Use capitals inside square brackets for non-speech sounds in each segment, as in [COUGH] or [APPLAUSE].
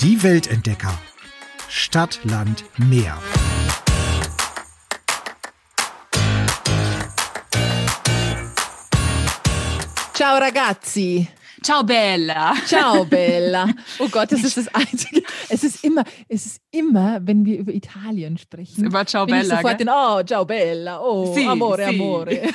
Die Weltentdecker. Stadt, Land, Meer. Ciao ragazzi. Ciao Bella. Ciao [LAUGHS] Bella. Oh Gott, das ist das Einzige. Es ist immer, es ist immer, wenn wir über Italien sprechen. Über Ciao Bella. Ich sofort gell? in, oh, ciao Bella. Oh, Sì, amore, sì. amore. [LAUGHS]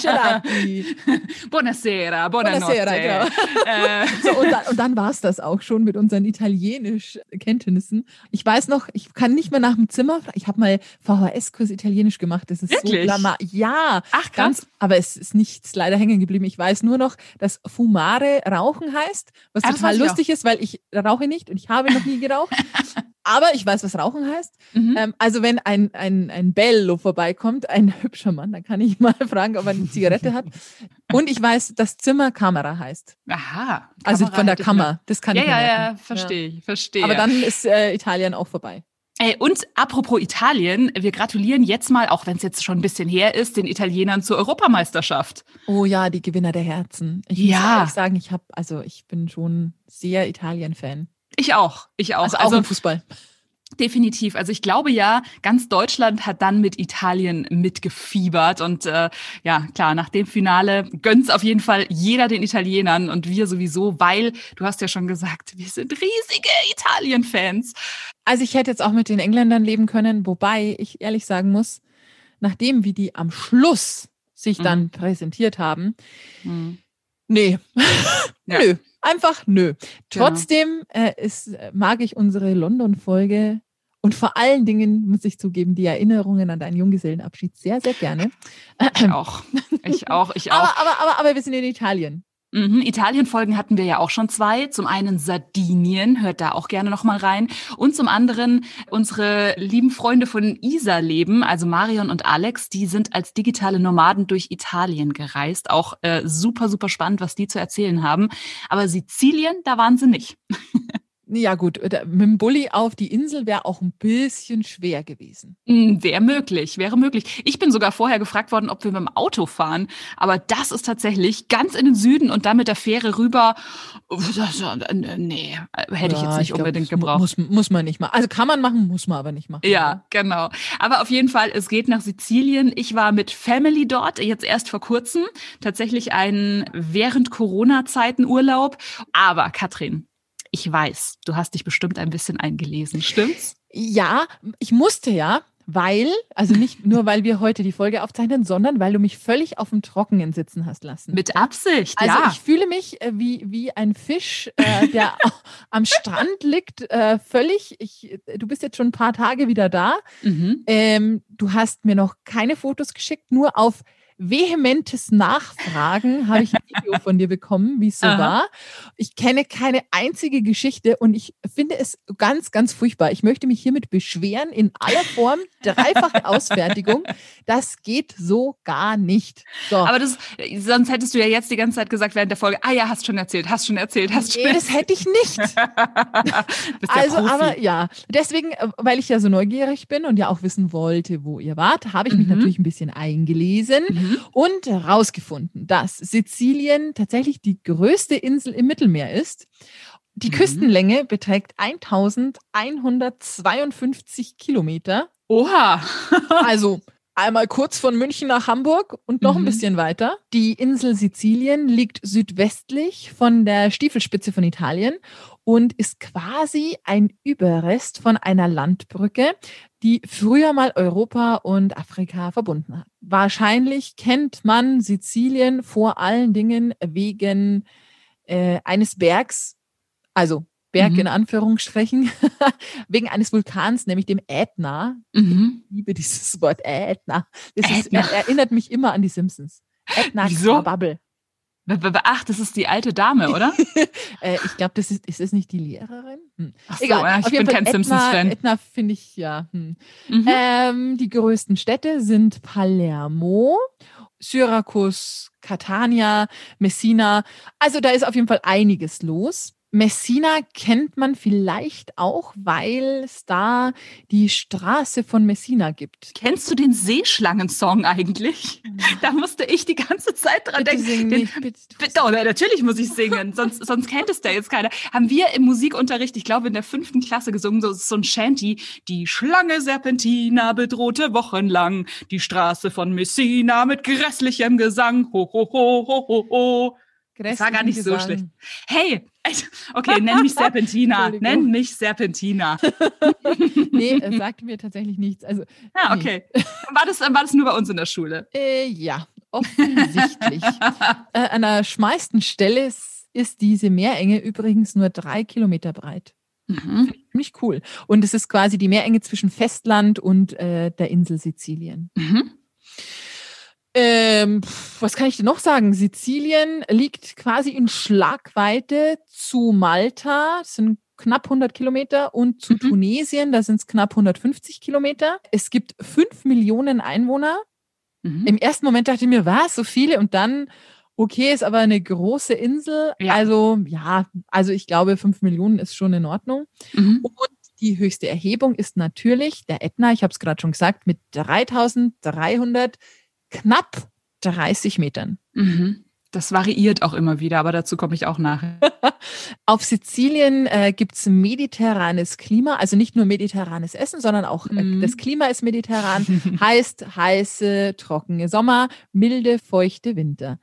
Gelati. [LAUGHS] Buonasera, buonanotte. Buonasera, genau. Äh, So, und dann, und dann war es das auch schon mit unseren Italienisch-Kenntnissen. Ich weiß noch, ich kann nicht mehr nach dem Zimmer. Ich habe mal VHS-Kurs Italienisch gemacht. Das ist so Wirklich? blama. Ja, Ach, krass. ganz. Aber es ist nichts leider hängen geblieben. Ich weiß nur noch, dass Fumare Rauchen heißt, was Ah, total lustig ist, weil ich rauche nicht und ich habe noch nie geraucht. [LAUGHS] Aber ich weiß, was Rauchen heißt. Mhm. Ähm, also wenn ein, ein, ein Bello vorbeikommt, ein [LAUGHS] hübscher Mann, dann kann ich mal [LAUGHS] fragen, ob er eine Zigarette hat. Und ich weiß, dass Zimmer Kamera heißt. Aha. Also Kamera von der Kammer. Das kann Ja, ich ja, ja, verstehe ich, verstehe. Aber dann ist äh, Italien auch vorbei. Ey, und apropos Italien, wir gratulieren jetzt mal, auch wenn es jetzt schon ein bisschen her ist, den Italienern zur Europameisterschaft. Oh ja, die Gewinner der Herzen. Ich Ja. muss ehrlich sagen, ich habe, also ich bin schon sehr Italien-Fan. Ich auch, ich auch. Also auch im Fußball. Definitiv. Also ich glaube ja, ganz Deutschland hat dann mit Italien mitgefiebert. Und äh, ja, klar, nach dem Finale gönnt's auf jeden Fall jeder den Italienern und wir sowieso, weil, du hast ja schon gesagt, wir sind riesige Italien-Fans. Also ich hätte jetzt auch mit den Engländern leben können, wobei ich ehrlich sagen muss, nachdem wie die am Schluss sich Mhm. dann präsentiert haben, nee, [LAUGHS] Ja. nö, einfach nö. Genau. Trotzdem äh, ist, äh, mag ich unsere London-Folge und vor allen Dingen, muss ich zugeben, die Erinnerungen an deinen Junggesellenabschied sehr, sehr gerne. Ich auch. Ich auch, ich auch. Aber, aber, aber, aber wir sind in Italien. Mhm. Italien-Folgen hatten wir ja auch schon zwei. Zum einen Sardinien, hört da auch gerne nochmal rein. Und zum anderen unsere lieben Freunde von Isa leben, also Marion und Alex, die sind als digitale Nomaden durch Italien gereist. Auch äh, super, super spannend, was die zu erzählen haben. Aber Sizilien, da waren sie nicht. [LAUGHS] Ja gut, mit dem Bulli auf die Insel wäre auch ein bisschen schwer gewesen. Wäre möglich, wäre möglich. Ich bin sogar vorher gefragt worden, ob wir mit dem Auto fahren. Aber das ist tatsächlich ganz in den Süden und dann mit der Fähre rüber. Nee, hätte ich Ja, jetzt nicht glaub, unbedingt das mu- gebraucht. Muss, muss man nicht machen. Also kann man machen, muss man aber nicht machen. Ja, genau. Aber auf jeden Fall, es geht nach Sizilien. Ich war mit Family dort, jetzt erst vor kurzem. Tatsächlich einen während Corona-Zeiten Urlaub. Aber Katrin, ich weiß, du hast dich bestimmt ein bisschen eingelesen, stimmt's? Ja, ich musste ja, weil, also nicht nur, weil wir heute die Folge aufzeichnen, sondern weil du mich völlig auf dem Trockenen sitzen hast lassen. Mit Absicht, also ja. ich fühle mich äh, wie, wie ein Fisch, äh, der [LAUGHS] am Strand liegt, äh, völlig. Ich, du bist jetzt schon ein paar Tage wieder da. mhm. Ähm, du hast mir noch keine Fotos geschickt, nur auf vehementes Nachfragen habe ich ein Video von dir bekommen, wie es so Aha. war. Ich kenne keine einzige Geschichte und ich finde es ganz, ganz furchtbar. Ich möchte mich hiermit beschweren in aller Form, [LAUGHS] dreifache Ausfertigung. Das geht so gar nicht. So. Aber das, sonst hättest du ja jetzt die ganze Zeit gesagt während der Folge, ah ja, hast schon erzählt, hast schon erzählt, hast schon Nee, das hätte ich nicht. [LAUGHS] Also, Profi. aber ja, deswegen, äh, weil ich ja so neugierig bin und ja auch wissen wollte, wo ihr wart, habe ich mich Mhm. natürlich ein bisschen eingelesen Mhm. Und herausgefunden, dass Sizilien tatsächlich die größte Insel im Mittelmeer ist. Die Mhm. Küstenlänge beträgt 1152 Kilometer. Oha. Also einmal kurz von München nach Hamburg und noch ein Mhm. bisschen weiter. Die Insel Sizilien liegt südwestlich von der Stiefelspitze von Italien und ist quasi ein Überrest von einer Landbrücke, die früher mal Europa und Afrika verbunden hat. Wahrscheinlich kennt man Sizilien vor allen Dingen wegen äh, eines Bergs, also Berg Mhm. in Anführungsstrichen, [LAUGHS] wegen eines Vulkans, nämlich dem Ätna. Mhm. Ich liebe dieses [LAUGHS] Wort Ätna. Das ist, Ätna. er, erinnert mich immer an die Simpsons. Ätna Wieso? Bubble. Ach, das ist die alte Dame, oder? [LAUGHS] Äh, ich glaube, das ist, ist das nicht die Lehrerin? Hm. Ach so, Egal. ja, ich bin Fall kein Simpsons-Fan. Ätna finde ich, ja. Hm. Mhm. Ähm, die größten Städte sind Palermo, Syrakus, Catania, Messina. Also da ist auf jeden Fall einiges los. Messina kennt man vielleicht auch, weil es da die Straße von Messina gibt. Kennst du den Seeschlangen-Song eigentlich? Da musste ich die ganze Zeit dran Bitte denken. sing Den, nicht, bitte. Bitte, oh, natürlich muss ich singen, [LAUGHS] sonst, sonst kennt es da jetzt keiner. Haben wir im Musikunterricht, ich glaube in der fünften Klasse gesungen, so, so ein Shanty. Die Schlange Serpentina bedrohte wochenlang die Straße von Messina mit grässlichem Gesang. Ho, ho, ho, ho, ho, ho. Das war gar nicht so Gesang. schlecht. Hey, okay, nenn mich Serpentina. [LAUGHS] Nenn mich Serpentina. [LAUGHS] Nee, es sagt [LAUGHS] mir tatsächlich nichts. Also, Ja, nee. okay. War das, war das nur bei uns in der Schule? Äh, ja, offensichtlich. äh, an der schmalsten Stelle ist, ist diese Meerenge übrigens nur drei Kilometer breit. Mhm. Ziemlich cool. Und es ist quasi die Meerenge zwischen Festland und äh, der Insel Sizilien. Mhm. Ähm, was kann ich denn noch sagen? Sizilien liegt quasi in Schlagweite zu Malta, das sind knapp 100 Kilometer, und zu Mhm. Tunesien, da sind es knapp 150 Kilometer. Es gibt fünf Millionen Einwohner. Mhm. Im ersten Moment dachte ich mir, was, so viele? Und dann, okay, ist aber eine große Insel. Ja. Also, ja, also ich glaube, fünf Millionen ist schon in Ordnung. Mhm. Und die höchste Erhebung ist natürlich der Ätna, ich habe es gerade schon gesagt, mit 3300, knapp 30 Metern. Mhm. Das variiert auch immer wieder, aber dazu komme ich auch nachher. [LAUGHS] Auf Sizilien äh, gibt's mediterranes Klima, also nicht nur mediterranes Essen, sondern auch äh, Mhm. das Klima ist mediterran. [LAUGHS] heißt heiße, trockene Sommer, milde, feuchte Winter.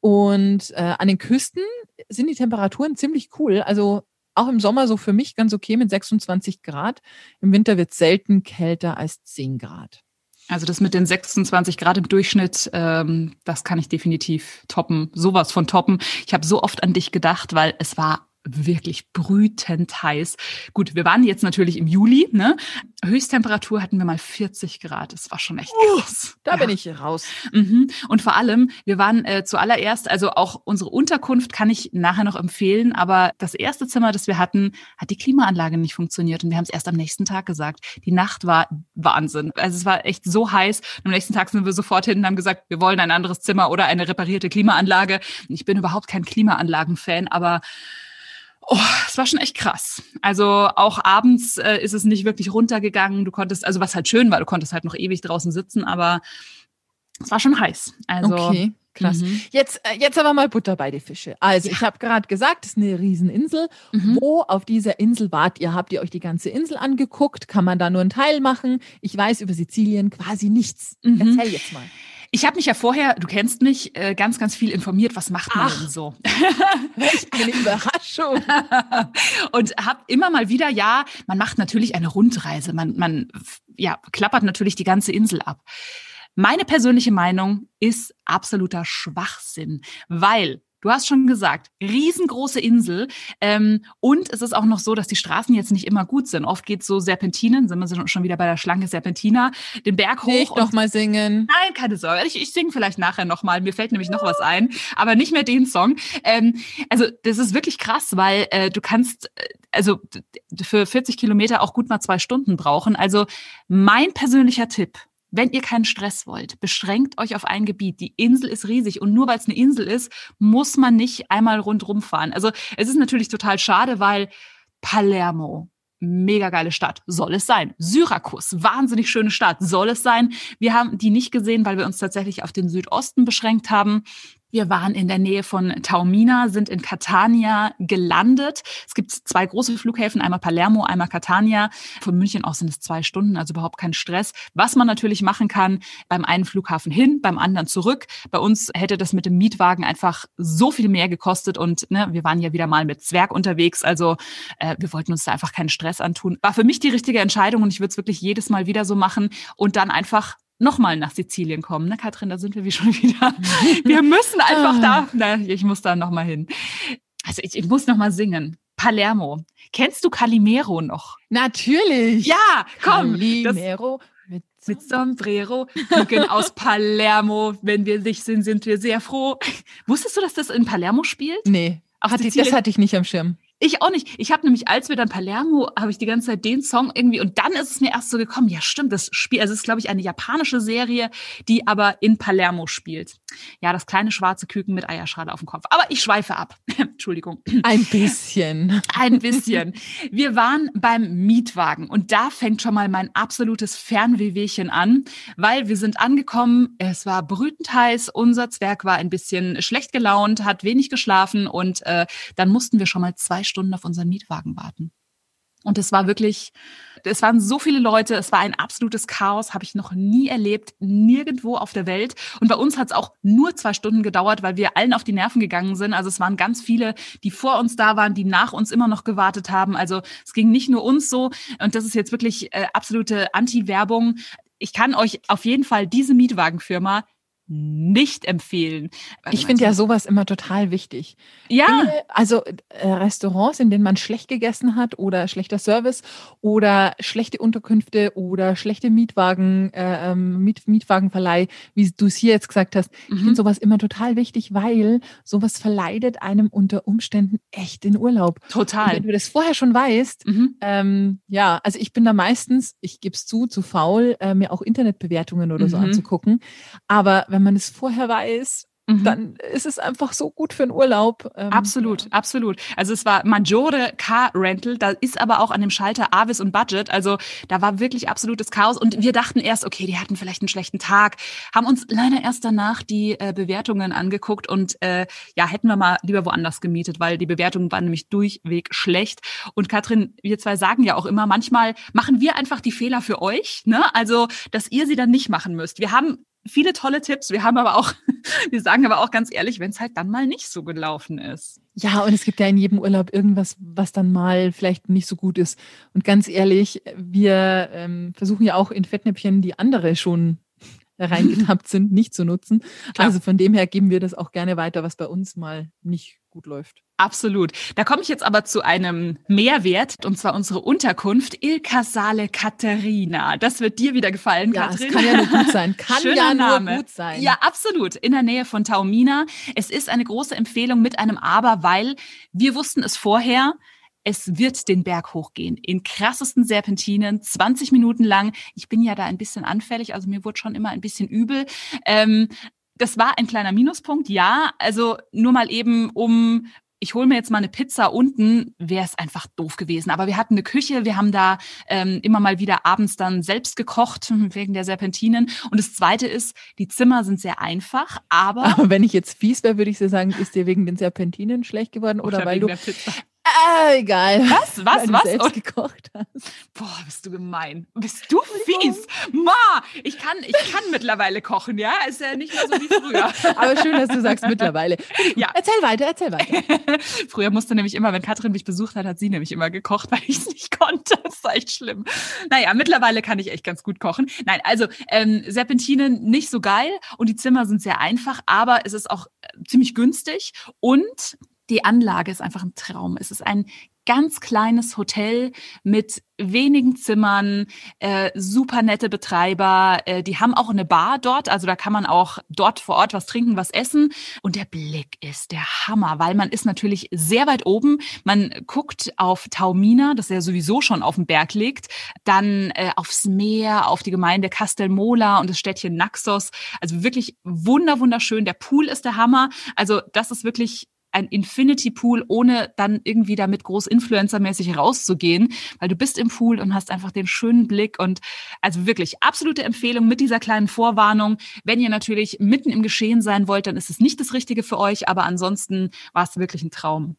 Und äh, an den Küsten sind die Temperaturen ziemlich cool. Also auch im Sommer so für mich ganz okay mit 26 Grad. Im Winter wird selten kälter als 10 Grad. Also das mit den 26 Grad im Durchschnitt, ähm, das kann ich definitiv toppen. Sowas von toppen. Ich habe so oft an dich gedacht, weil es war wirklich brütend heiß. Gut, wir waren jetzt natürlich im Juli, ne? Höchsttemperatur hatten wir mal 40 Grad. Das war schon echt krass. Da Ja. bin ich raus. Mhm. Und vor allem, wir waren äh, zuallererst, also auch unsere Unterkunft kann ich nachher noch empfehlen, aber das erste Zimmer, das wir hatten, hat die Klimaanlage nicht funktioniert und wir haben es erst am nächsten Tag gesagt. Die Nacht war Wahnsinn. Also es war echt so heiß. Und am nächsten Tag sind wir sofort hin und haben gesagt, wir wollen ein anderes Zimmer oder eine reparierte Klimaanlage. Ich bin überhaupt kein Klimaanlagen-Fan, aber Oh, es war schon echt krass. Also auch abends äh, ist es nicht wirklich runtergegangen. Du konntest, also was halt schön war, du konntest halt noch ewig draußen sitzen, aber es war schon heiß. Also Okay, krass. Mhm. Jetzt, äh, jetzt aber mal Butter bei die Fische. Also, ich habe gerade gesagt, es ist eine Rieseninsel. Mhm. Wo auf dieser Insel wart ihr? Habt ihr euch die ganze Insel angeguckt? Kann man da nur einen Teil machen? Ich weiß über Sizilien quasi nichts. Mhm. Erzähl jetzt mal. Ich habe mich ja vorher, du kennst mich, äh, ganz, ganz viel informiert. Was macht man Ach. denn so? [LAUGHS] Welch eine Überraschung. [LAUGHS] und habe immer mal wieder, ja, man macht natürlich eine Rundreise. Man, man ja, klappert natürlich die ganze Insel ab. Meine persönliche Meinung ist absoluter Schwachsinn, weil Du hast schon gesagt, riesengroße Insel. Ähm, und es ist auch noch so, dass die Straßen jetzt nicht immer gut sind. Oft geht so Serpentinen, sind wir schon wieder bei der Schlange Serpentina, den Berg hoch. Und noch mal singen. Nein, keine Sorge. Ich, ich singe vielleicht nachher nochmal. Mir fällt nämlich noch was ein, aber nicht mehr den Song. Ähm, also das ist wirklich krass, weil äh, du kannst äh, also für 40 Kilometer auch gut mal zwei Stunden brauchen. Also mein persönlicher Tipp. Wenn ihr keinen Stress wollt, beschränkt euch auf ein Gebiet. Die Insel ist riesig und nur weil es eine Insel ist, muss man nicht einmal rundrum fahren. Also es ist natürlich total schade, weil Palermo, mega geile Stadt, soll es sein. Syrakus, wahnsinnig schöne Stadt, soll es sein. Wir haben die nicht gesehen, weil wir uns tatsächlich auf den Südosten beschränkt haben. Wir waren in der Nähe von Taormina, sind in Catania gelandet. Es gibt zwei große Flughäfen, einmal Palermo, einmal Catania. Von München aus sind es zwei Stunden, also überhaupt kein Stress. Was man natürlich machen kann, beim einen Flughafen hin, beim anderen zurück. Bei uns hätte das mit dem Mietwagen einfach so viel mehr gekostet und ne, wir waren ja wieder mal mit Zwerg unterwegs. Also äh, wir wollten uns da einfach keinen Stress antun. War für mich die richtige Entscheidung und ich würde es wirklich jedes Mal wieder so machen und dann einfach nochmal nach Sizilien kommen. Ne, Katrin, da sind wir wie schon [LAUGHS] wieder. Wir müssen einfach da. Na, ich muss da nochmal hin. Also ich, ich muss nochmal singen. Palermo. Kennst du Calimero noch? Natürlich. Ja, komm. Calimero mit, mit Sombrero. Gucken aus [LAUGHS] Palermo. Wenn wir dich sind, sind wir sehr froh. Wusstest du, dass das in Palermo spielt? Nee, Auf hatte, Sizilien? das hatte ich nicht am Schirm. Ich auch nicht. Ich habe nämlich, als wir dann Palermo, habe ich die ganze Zeit den Song irgendwie und dann ist es mir erst so gekommen, ja stimmt, das Spiel, also es ist glaube ich eine japanische Serie, die aber in Palermo spielt. Ja, das kleine schwarze Küken mit Eierschale auf dem Kopf. Aber ich schweife ab. [LAUGHS] Entschuldigung. Ein bisschen. [LAUGHS] Ein bisschen. Wir waren beim Mietwagen und da fängt schon mal mein absolutes Fernwehwehchen an, weil wir sind angekommen, es war brütend heiß, unser Zwerg war ein bisschen schlecht gelaunt, hat wenig geschlafen und äh, dann mussten wir schon mal zwei Stunden auf unseren Mietwagen warten. Und es war wirklich, es waren so viele Leute, es war ein absolutes Chaos, habe ich noch nie erlebt, nirgendwo auf der Welt. Und bei uns hat es auch nur zwei Stunden gedauert, weil wir allen auf die Nerven gegangen sind. Also es waren ganz viele, die vor uns da waren, die nach uns immer noch gewartet haben. Also es ging nicht nur uns so. Und das ist jetzt wirklich äh, absolute Anti-Werbung. Ich kann euch auf jeden Fall diese Mietwagenfirma nicht empfehlen. Ich finde ja sowas immer total wichtig. Ja. Also äh, Restaurants, in denen man schlecht gegessen hat oder schlechter Service oder schlechte Unterkünfte oder schlechte Mietwagen, äh, ähm, Miet, Mietwagenverleih, wie du es hier jetzt gesagt hast. Mhm. Ich finde sowas immer total wichtig, weil sowas verleidet einem unter Umständen echt den Urlaub. Total. Und wenn du das vorher schon weißt, mhm. ähm, ja, also ich bin da meistens, ich gebe es zu, zu faul, äh, mir auch Internetbewertungen oder so mhm. anzugucken. Aber wenn man es vorher weiß, Mhm. dann ist es einfach so gut für einen Urlaub. Ähm, absolut, ja. absolut. Also es war Maggiore Car Rental, da ist aber auch an dem Schalter Avis und Budget, also da war wirklich absolutes Chaos und wir dachten erst, okay, die hatten vielleicht einen schlechten Tag, haben uns leider erst danach die äh, Bewertungen angeguckt und äh, ja, hätten wir mal lieber woanders gemietet, weil die Bewertungen waren nämlich durchweg schlecht. Und Katrin, wir zwei sagen ja auch immer, manchmal machen wir einfach die Fehler für euch, ne? Also, dass ihr sie dann nicht machen müsst. Wir haben viele tolle Tipps. Wir haben aber auch, [LAUGHS] wir sagen aber auch ganz ehrlich, wenn es halt dann mal nicht so gelaufen ist. Ja, und es gibt ja in jedem Urlaub irgendwas, was dann mal vielleicht nicht so gut ist. Und ganz ehrlich, wir ähm, versuchen ja auch in Fettnäpfchen, die andere schon reingetappt sind, nicht zu nutzen. Klar. Also von dem her geben wir das auch gerne weiter, was bei uns mal nicht gut läuft. Absolut. Da komme ich jetzt aber zu einem Mehrwert, und zwar unsere Unterkunft Il Casale Caterina. Das wird dir wieder gefallen, ja, Katrin. kann ja nur gut sein. [LAUGHS] Kann Schöner ja nur Name. gut sein. Ja, absolut. In der Nähe von Taormina. Es ist eine große Empfehlung mit einem Aber, weil wir wussten es vorher, es wird den Berg hochgehen. In krassesten Serpentinen, 20 Minuten lang. Ich bin ja da ein bisschen anfällig, also mir wurde schon immer ein bisschen übel. Ähm, das war ein kleiner Minuspunkt, ja. Also nur mal eben, um ich hole mir jetzt mal eine Pizza unten, wäre es einfach doof gewesen. Aber wir hatten eine Küche, wir haben da ähm, immer mal wieder abends dann selbst gekocht wegen der Serpentinen. Und das Zweite ist, die Zimmer sind sehr einfach, aber... Aber [LAUGHS] wenn ich jetzt fies wäre, würde ich dir sagen, ist dir wegen den Serpentinen schlecht geworden oder, oder weil du... Äh, egal. Was? [LAUGHS] Was? Weil was? Du selbst gekocht hast. Boah, bist du gemein. Bist du fies. Ma, ich kann, ich kann mittlerweile kochen, ja? Ist ja nicht mehr so wie früher. [LAUGHS] Aber schön, dass du sagst mittlerweile. Ja. Erzähl weiter, erzähl weiter. [LAUGHS] früher musste nämlich immer, wenn Katrin mich besucht hat, hat sie nämlich immer gekocht, weil ich es nicht konnte. Das war echt schlimm. Naja, mittlerweile kann ich echt ganz gut kochen. Nein, also ähm, Serpentinen nicht so geil und die Zimmer sind sehr einfach, aber es ist auch äh, ziemlich günstig und die Anlage ist einfach ein Traum. Es ist ein ganz kleines Hotel mit wenigen Zimmern, äh, super nette Betreiber. Äh, die haben auch eine Bar dort, also da kann man auch dort vor Ort was trinken, was essen. Und der Blick ist der Hammer, weil man ist natürlich sehr weit oben. Man guckt auf Taumina, das ja sowieso schon auf dem Berg liegt, dann äh, aufs Meer, auf die Gemeinde Castelmola und das Städtchen Naxos. Also wirklich wunder wunderschön. Der Pool ist der Hammer. Also das ist wirklich ein Infinity Pool, ohne dann irgendwie damit groß Influencer-mäßig rauszugehen, weil du bist im Pool und hast einfach den schönen Blick und also wirklich absolute Empfehlung mit dieser kleinen Vorwarnung. Wenn ihr natürlich mitten im Geschehen sein wollt, dann ist es nicht das Richtige für euch, aber ansonsten war es wirklich ein Traum.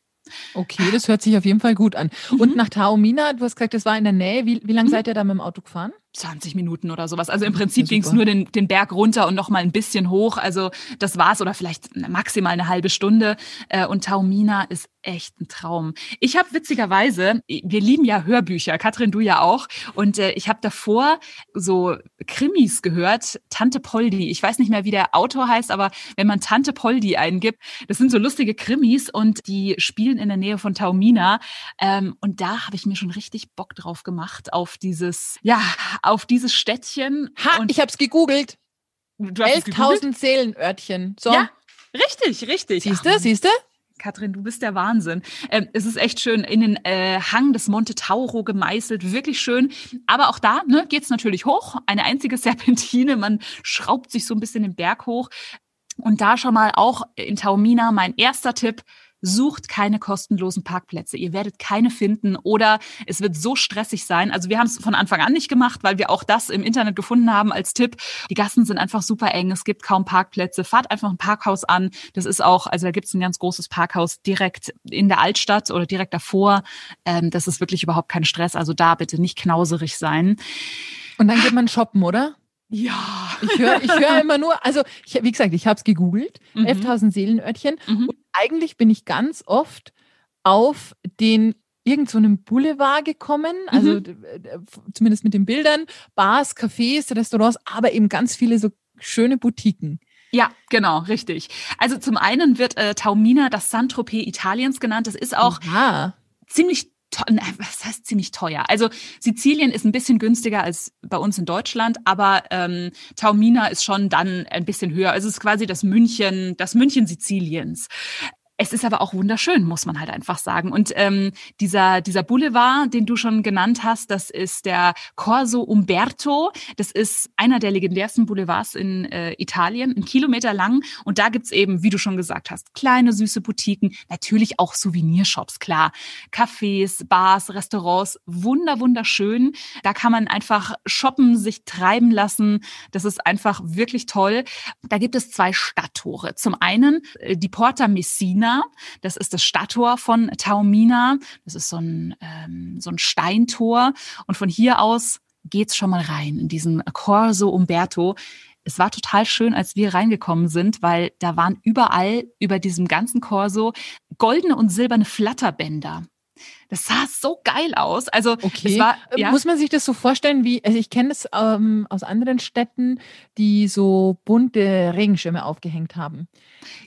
Okay, das hört sich auf jeden Fall gut an. Und mhm. nach Taormina, du hast gesagt, das war in der Nähe. Wie, wie lange mhm. seid ihr da mit dem Auto gefahren? 20 Minuten oder sowas. Also im Prinzip ja, ging es nur den, den Berg runter und noch mal ein bisschen hoch. Also das war's oder vielleicht maximal eine halbe Stunde. Äh, und Taumina ist echt ein Traum. Ich habe witzigerweise, wir lieben ja Hörbücher, Katrin, du ja auch. Und äh, ich habe davor so Krimis gehört, Tante Poldi. Ich weiß nicht mehr, wie der Autor heißt, aber wenn man Tante Poldi eingibt, das sind so lustige Krimis und die spielen in der Nähe von Taumina. Ähm, und da habe ich mir schon richtig Bock drauf gemacht auf dieses, ja, auf dieses Städtchen. Ha, ich habe es gegoogelt. 11.000 Seelenörtchen. So. Ja, richtig, richtig. Siehst du, siehst du? Katrin, du bist der Wahnsinn. Ähm, es ist echt schön in den äh, Hang des Monte Tauro gemeißelt, wirklich schön. Aber auch da ne, geht es natürlich hoch. Eine einzige [LAUGHS] Serpentine, man schraubt sich so ein bisschen den Berg hoch. Und da schon mal auch in Taumina mein erster Tipp, sucht keine kostenlosen Parkplätze. Ihr werdet keine finden oder es wird so stressig sein. Also wir haben es von Anfang an nicht gemacht, weil wir auch das im Internet gefunden haben als Tipp. Die Gassen sind einfach super eng. Es gibt kaum Parkplätze. Fahrt einfach ein Parkhaus an. Das ist auch, also da gibt es ein ganz großes Parkhaus direkt in der Altstadt oder direkt davor. Ähm, das ist wirklich überhaupt kein Stress. Also da bitte nicht knauserig sein. Und dann geht man shoppen, oder? Ja. Ich höre ich hör [LAUGHS] immer nur, also ich, wie gesagt, ich habe es gegoogelt, mhm. 11.000 Seelenörtchen. Mhm. Und eigentlich bin ich ganz oft auf den irgend so einem Boulevard gekommen, also mhm. zumindest mit den Bildern, Bars, Cafés, Restaurants, aber eben ganz viele so schöne Boutiquen. Ja, genau, richtig. Also zum einen wird äh, Taumina das Saint-Tropez Italiens genannt. Das ist auch Aha. ziemlich was heißt ziemlich teuer? Also Sizilien ist ein bisschen günstiger als bei uns in Deutschland, aber ähm, Taumina ist schon dann ein bisschen höher. Also es ist quasi das München, das München Siziliens. Es ist aber auch wunderschön, muss man halt einfach sagen. Und ähm, dieser, dieser Boulevard, den du schon genannt hast, das ist der Corso Umberto. Das ist einer der legendärsten Boulevards in äh, Italien, ein Kilometer lang. Und da gibt's eben, wie du schon gesagt hast, kleine süße Boutiquen, natürlich auch Souvenirshops, klar. Cafés, Bars, Restaurants, wunder, wunderschön. Da kann man einfach shoppen, sich treiben lassen. Das ist einfach wirklich toll. Da gibt es zwei Stadttore. Zum einen äh, die Porta Messina Taormina. Das ist das Stadttor von Taormina. Das ist so ein, ähm, so ein Steintor. Und von hier aus geht's schon mal rein in diesen Corso Umberto. Es war total schön, als wir reingekommen sind, weil da waren überall über diesem ganzen Corso goldene und silberne Flatterbänder. Das sah so geil aus. Also okay. War, äh, ja. muss man sich das so vorstellen, wie also ich kenne das ähm, aus anderen Städten, die so bunte Regenschirme aufgehängt haben.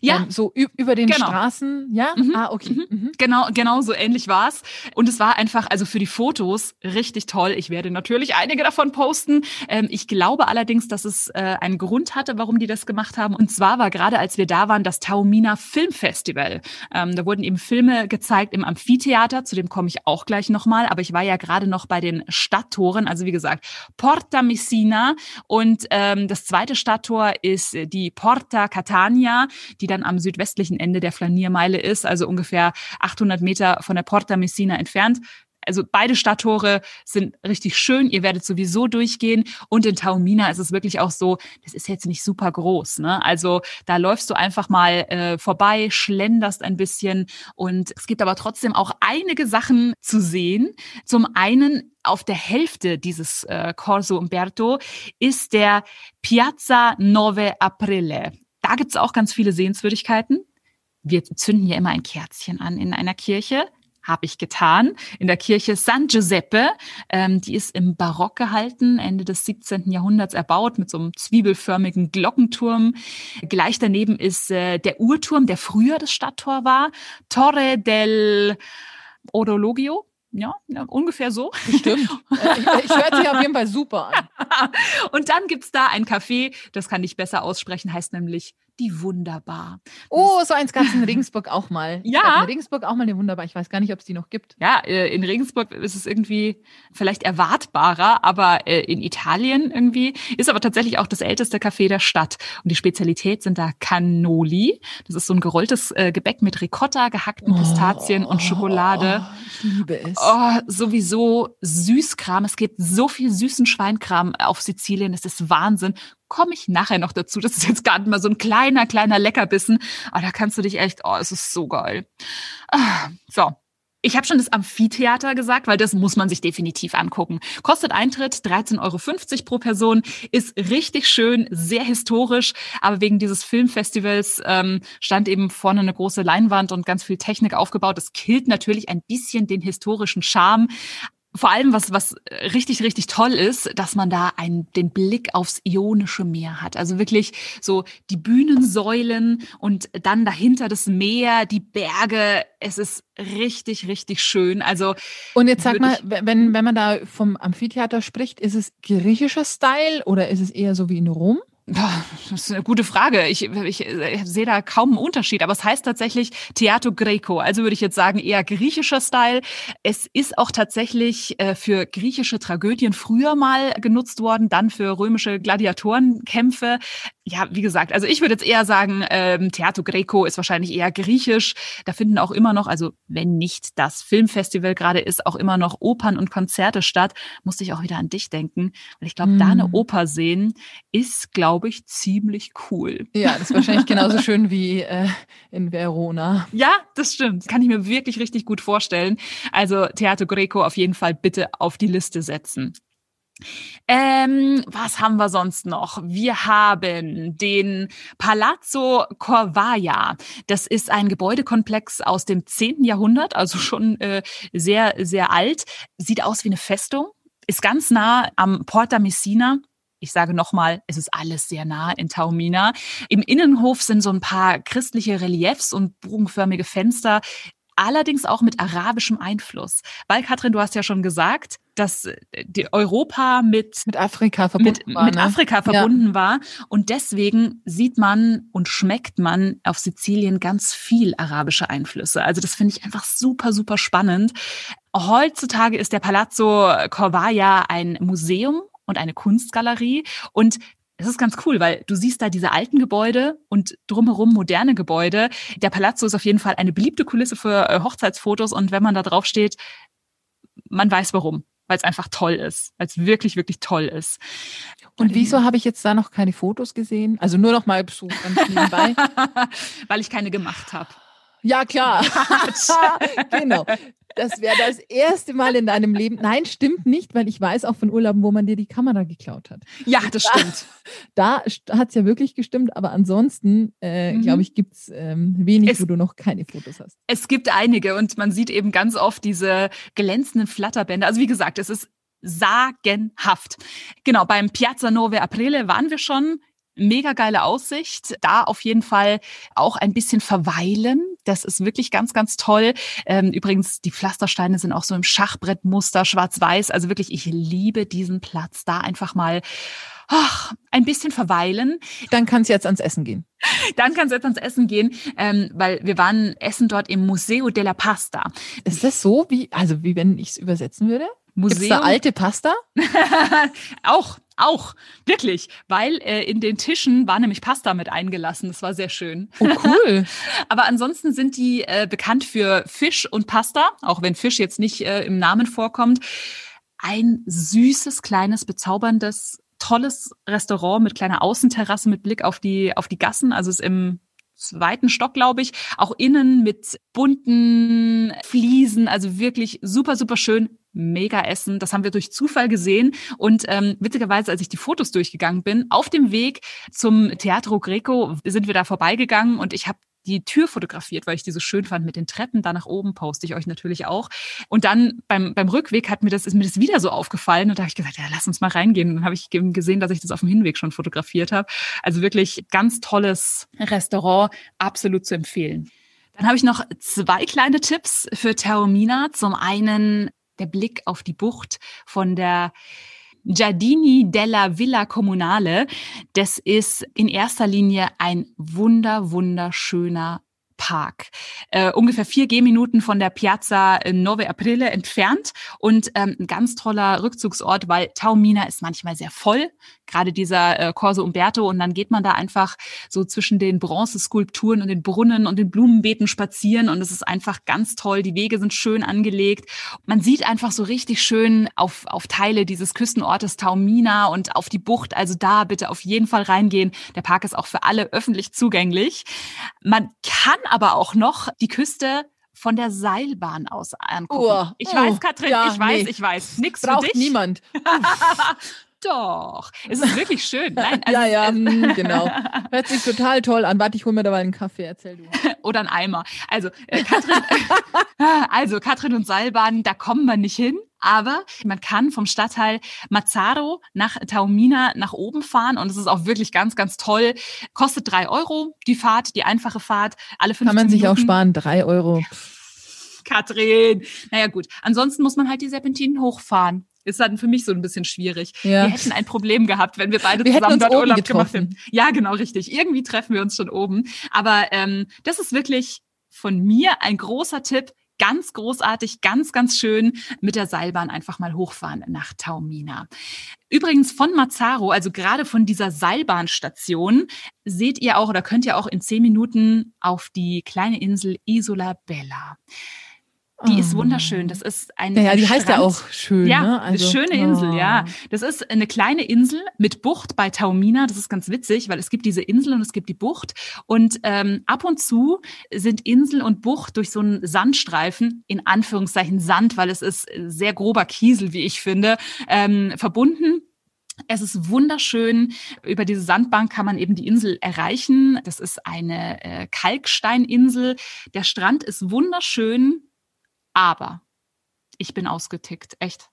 Ja, ähm, so über den genau. Straßen. Ja, mhm. ah okay. Mhm. Mhm. Genau, genau so ähnlich war es. Und es war einfach also für die Fotos richtig toll. Ich werde natürlich einige davon posten. Ähm, ich glaube allerdings, dass es äh, einen Grund hatte, warum die das gemacht haben. Und zwar war gerade, als wir da waren, das Taumina Filmfestival. Ähm, da wurden eben Filme gezeigt im Amphitheater zu dem komme ich auch gleich nochmal. Aber ich war ja gerade noch bei den Stadttoren. Also wie gesagt, Porta Messina und ähm, das zweite Stadttor ist die Porta Catania, die dann am südwestlichen Ende der Flaniermeile ist, also ungefähr 800 Meter von der Porta Messina entfernt also beide Stadttore sind richtig schön. Ihr werdet sowieso durchgehen. Und in Taumina ist es wirklich auch so, das ist jetzt nicht super groß. Ne? Also da läufst du einfach mal äh, vorbei, schlenderst ein bisschen. Und es gibt aber trotzdem auch einige Sachen zu sehen. Zum einen auf der Hälfte dieses äh, Corso Umberto ist der Piazza Nove Aprile. Da gibt's auch ganz viele Sehenswürdigkeiten. Wir zünden ja immer ein Kerzchen an in einer Kirche habe ich getan. In der Kirche San Giuseppe, ähm, die ist im Barock gehalten, Ende des 17. Jahrhunderts erbaut mit so einem zwiebelförmigen Glockenturm. Gleich daneben ist äh, der Uhrturm, der früher das Stadttor war, Torre del Orologio. Ja, ja, ungefähr so. Stimmt. [LAUGHS] Äh, ich, ich höre sich auf jeden Fall super an. [LAUGHS] Und dann gibt's da ein Café, das kann ich besser aussprechen, heißt nämlich die Wunderbar. Oh, so eins gab es in [LAUGHS] Regensburg auch mal. Ja. In Regensburg auch mal eine Wunderbar. Ich weiß gar nicht, ob es die noch gibt. Ja, äh, in Regensburg ist es irgendwie vielleicht erwartbarer, aber äh, in Italien irgendwie ist aber tatsächlich auch das älteste Café der Stadt. Und die Spezialität sind da Cannoli. Das ist so ein gerolltes äh, Gebäck mit Ricotta, gehackten Pistazien oh, und Schokolade. Oh, ich liebe es. Oh, sowieso Süßkram. Es gibt so viel süßen Schweinkram auf Sizilien. Das ist Wahnsinn komme ich nachher noch dazu. Das ist jetzt gerade mal so ein kleiner, kleiner Leckerbissen. Aber da kannst du dich echt, oh, es ist so geil. Ah, so. Ich habe schon das Amphitheater gesagt, weil das muss man sich definitiv angucken. Kostet Eintritt 13,50 Euro pro Person, ist richtig schön, sehr historisch, aber wegen dieses Filmfestivals ähm, stand eben vorne eine große Leinwand und ganz viel Technik aufgebaut. Das killt natürlich ein bisschen den historischen Charme, vor allem, was, was richtig, richtig toll ist, dass man da einen, den Blick aufs Ionische Meer hat. Also wirklich so die Bühnensäulen und dann dahinter das Meer, die Berge. Es ist richtig, richtig schön. Also. Und jetzt sag mal, wenn, wenn man da vom Amphitheater spricht, ist es griechischer Style oder ist es eher so wie in Rom? Das ist eine gute Frage. Ich, ich, ich, sehe da kaum einen Unterschied, aber es heißt tatsächlich Teatro Greco. Also würde ich jetzt sagen eher griechischer Style. Es ist auch tatsächlich äh, für griechische Tragödien früher mal genutzt worden, dann für römische Gladiatorenkämpfe. Ja, wie gesagt, also ich würde jetzt eher sagen, ähm, Teatro Greco ist wahrscheinlich eher griechisch. Da finden auch immer noch, also wenn nicht das Filmfestival gerade ist, auch immer noch Opern und Konzerte statt. Musste ich auch wieder an dich denken, weil ich glaube, mm. da eine Oper sehen ist, glaube ich, ziemlich cool. Ja, das ist wahrscheinlich genauso [LAUGHS] schön wie äh, in Verona. Ja, das stimmt. Kann ich mir wirklich richtig gut vorstellen. Also Teatro Greco auf jeden Fall bitte auf die Liste setzen. Ähm, was haben wir sonst noch? Wir haben den Palazzo Corvaia. Das ist ein Gebäudekomplex aus dem 10. Jahrhundert, also schon äh, sehr, sehr alt. Sieht aus wie eine Festung. Ist ganz nah am Porta Messina. Ich sage nochmal, es ist alles sehr nah in Taormina. Im Innenhof sind so ein paar christliche Reliefs und bogenförmige Fenster allerdings auch mit arabischem Einfluss. Weil, Katrin, du hast ja schon gesagt, dass äh, Europa mit, mit Afrika verbunden mit, war. Mit ne? Afrika verbunden ja. war. Und deswegen sieht man und schmeckt man auf Sizilien ganz viel arabische Einflüsse. Also das finde ich einfach super, super spannend. Heutzutage ist der Palazzo Corvaya ein Museum und eine Kunstgalerie. Und es ist ganz cool, weil du siehst da diese alten Gebäude und drumherum moderne Gebäude. Der Palazzo ist auf jeden Fall eine beliebte Kulisse für äh, Hochzeitsfotos und wenn man da drauf steht, man weiß warum, weil es einfach toll ist, weil es wirklich, wirklich toll ist. Und wieso habe ich jetzt da noch keine Fotos gesehen? Also nur noch mal so ganz nebenbei. [LAUGHS] weil ich keine gemacht habe. Ja, klar. [LAUGHS] [LAUGHS] genau. Das wäre das erste Mal in deinem Leben. Nein, stimmt nicht, weil ich weiß auch von Urlauben, wo man dir die Kamera geklaut hat. Ja, das stimmt. Da, hat es ja wirklich gestimmt, aber ansonsten, äh, mhm. glaube ich, gibt es ähm, wenig, es, wo du noch keine Fotos hast. Es gibt einige und man sieht eben ganz oft diese glänzenden Flatterbänder. Also wie gesagt, es ist sagenhaft. Genau, beim Piazza Nove Aprile waren wir schon mega geile Aussicht. Da auf jeden Fall auch ein bisschen verweilen. Das ist wirklich ganz, ganz toll. Ähm, übrigens, die Pflastersteine sind auch so im Schachbrettmuster, schwarz-weiß. Also wirklich, ich liebe diesen Platz. Da einfach mal ach, ein bisschen verweilen. Dann kann es jetzt ans Essen gehen. [LAUGHS] Dann kann es jetzt ans Essen gehen, ähm, weil wir waren essen dort im Museo della Pasta. Ist das so, wie, also wie wenn ich es übersetzen würde? Museum. Gibt's da alte Pasta? [LAUGHS] auch, auch, wirklich, weil äh, in den Tischen war nämlich Pasta mit eingelassen. Das war sehr schön. Oh, cool. [LAUGHS] Aber ansonsten sind die äh, bekannt für Fisch und Pasta, auch wenn Fisch jetzt nicht äh, im Namen vorkommt. Ein süßes, kleines, bezauberndes, tolles Restaurant mit kleiner Außenterrasse mit Blick auf die, auf die Gassen. Also es ist im zweiten Stock, glaube ich. Auch innen mit bunten Fliesen, also wirklich super, super schön. Mega Essen. Das haben wir durch Zufall gesehen. Und ähm, witzigerweise, als ich die Fotos durchgegangen bin, auf dem Weg zum Teatro Greco sind wir da vorbeigegangen und ich habe die Tür fotografiert, weil ich die so schön fand mit den Treppen da nach oben, poste ich euch natürlich auch. Und dann beim, beim Rückweg hat mir das, ist mir das wieder so aufgefallen und da habe ich gesagt, ja, lass uns mal reingehen. Und dann habe ich gesehen, dass ich das auf dem Hinweg schon fotografiert habe. Also wirklich ganz tolles Restaurant, absolut zu empfehlen. Dann habe ich noch zwei kleine Tipps für Taormina. Zum einen der Blick auf die Bucht von der Giardini della Villa Comunale. Das ist in erster Linie ein wunder, wunderschöner Park. Äh, ungefähr vier Gehminuten von der Piazza Nove Aprile entfernt und ähm, ein ganz toller Rückzugsort, weil Taormina ist manchmal sehr voll, gerade dieser äh, Corso Umberto und dann geht man da einfach so zwischen den Bronzeskulpturen und den Brunnen und den Blumenbeeten spazieren und es ist einfach ganz toll. Die Wege sind schön angelegt. Man sieht einfach so richtig schön auf, auf Teile dieses Küstenortes Taormina und auf die Bucht. Also da bitte auf jeden Fall reingehen. Der Park ist auch für alle öffentlich zugänglich. Man kann aber auch noch die Küste von der Seilbahn aus angucken. Oh, ich weiß, oh, Katrin, ja, ich weiß, nee. ich weiß. Nix Braucht für dich. niemand. [LAUGHS] [LAUGHS] Doch, es ist wirklich schön. [LAUGHS] Nein, also, ja, ja, mm, genau. [LAUGHS] Hört sich total toll an. Warte, ich hole mir dabei einen Kaffee, erzähl du. Oder einen Eimer. Also, äh, Katrin, [LAUGHS] also Katrin und Seilbahn, da kommen wir nicht hin. Aber man kann vom Stadtteil Mazzaro nach Taumina nach oben fahren und es ist auch wirklich ganz, ganz toll. Kostet drei Euro die Fahrt, die einfache Fahrt. Alle 15 Kann man sich Minuten. auch sparen, drei Euro. Katrin. Naja gut, ansonsten muss man halt die Serpentinen hochfahren. Ist dann für mich so ein bisschen schwierig. Ja. Wir hätten ein Problem gehabt, wenn wir beide Wir zusammen dort Urlaub gemacht hätten. Ja, genau, richtig. Irgendwie treffen wir uns schon oben. Aber ähm, das ist wirklich von mir ein großer Tipp. Ganz großartig, ganz, ganz schön mit der Seilbahn einfach mal hochfahren nach Taormina. Übrigens von Mazzaro, also gerade von dieser Seilbahnstation, seht ihr auch oder könnt ihr auch in zehn Minuten auf die kleine Insel Isola Bella. Die ist Oh. wunderschön. Das ist ein Ja, ja, ein die heißt ja Strand. auch schön. Ja, ne? eine schöne Insel, oh. ja. Das ist eine kleine Insel mit Bucht bei Taormina. Das ist ganz witzig, weil es gibt diese Insel und es gibt die Bucht. Und ähm, ab und zu sind Insel und Bucht durch so einen Sandstreifen, in Anführungszeichen Sand, weil es ist sehr grober Kiesel, wie ich finde, ähm, verbunden. Es ist wunderschön. Über diese Sandbank kann man eben die Insel erreichen. Das ist eine äh, Kalksteininsel. Der Strand ist wunderschön, aber ich bin ausgetickt, echt.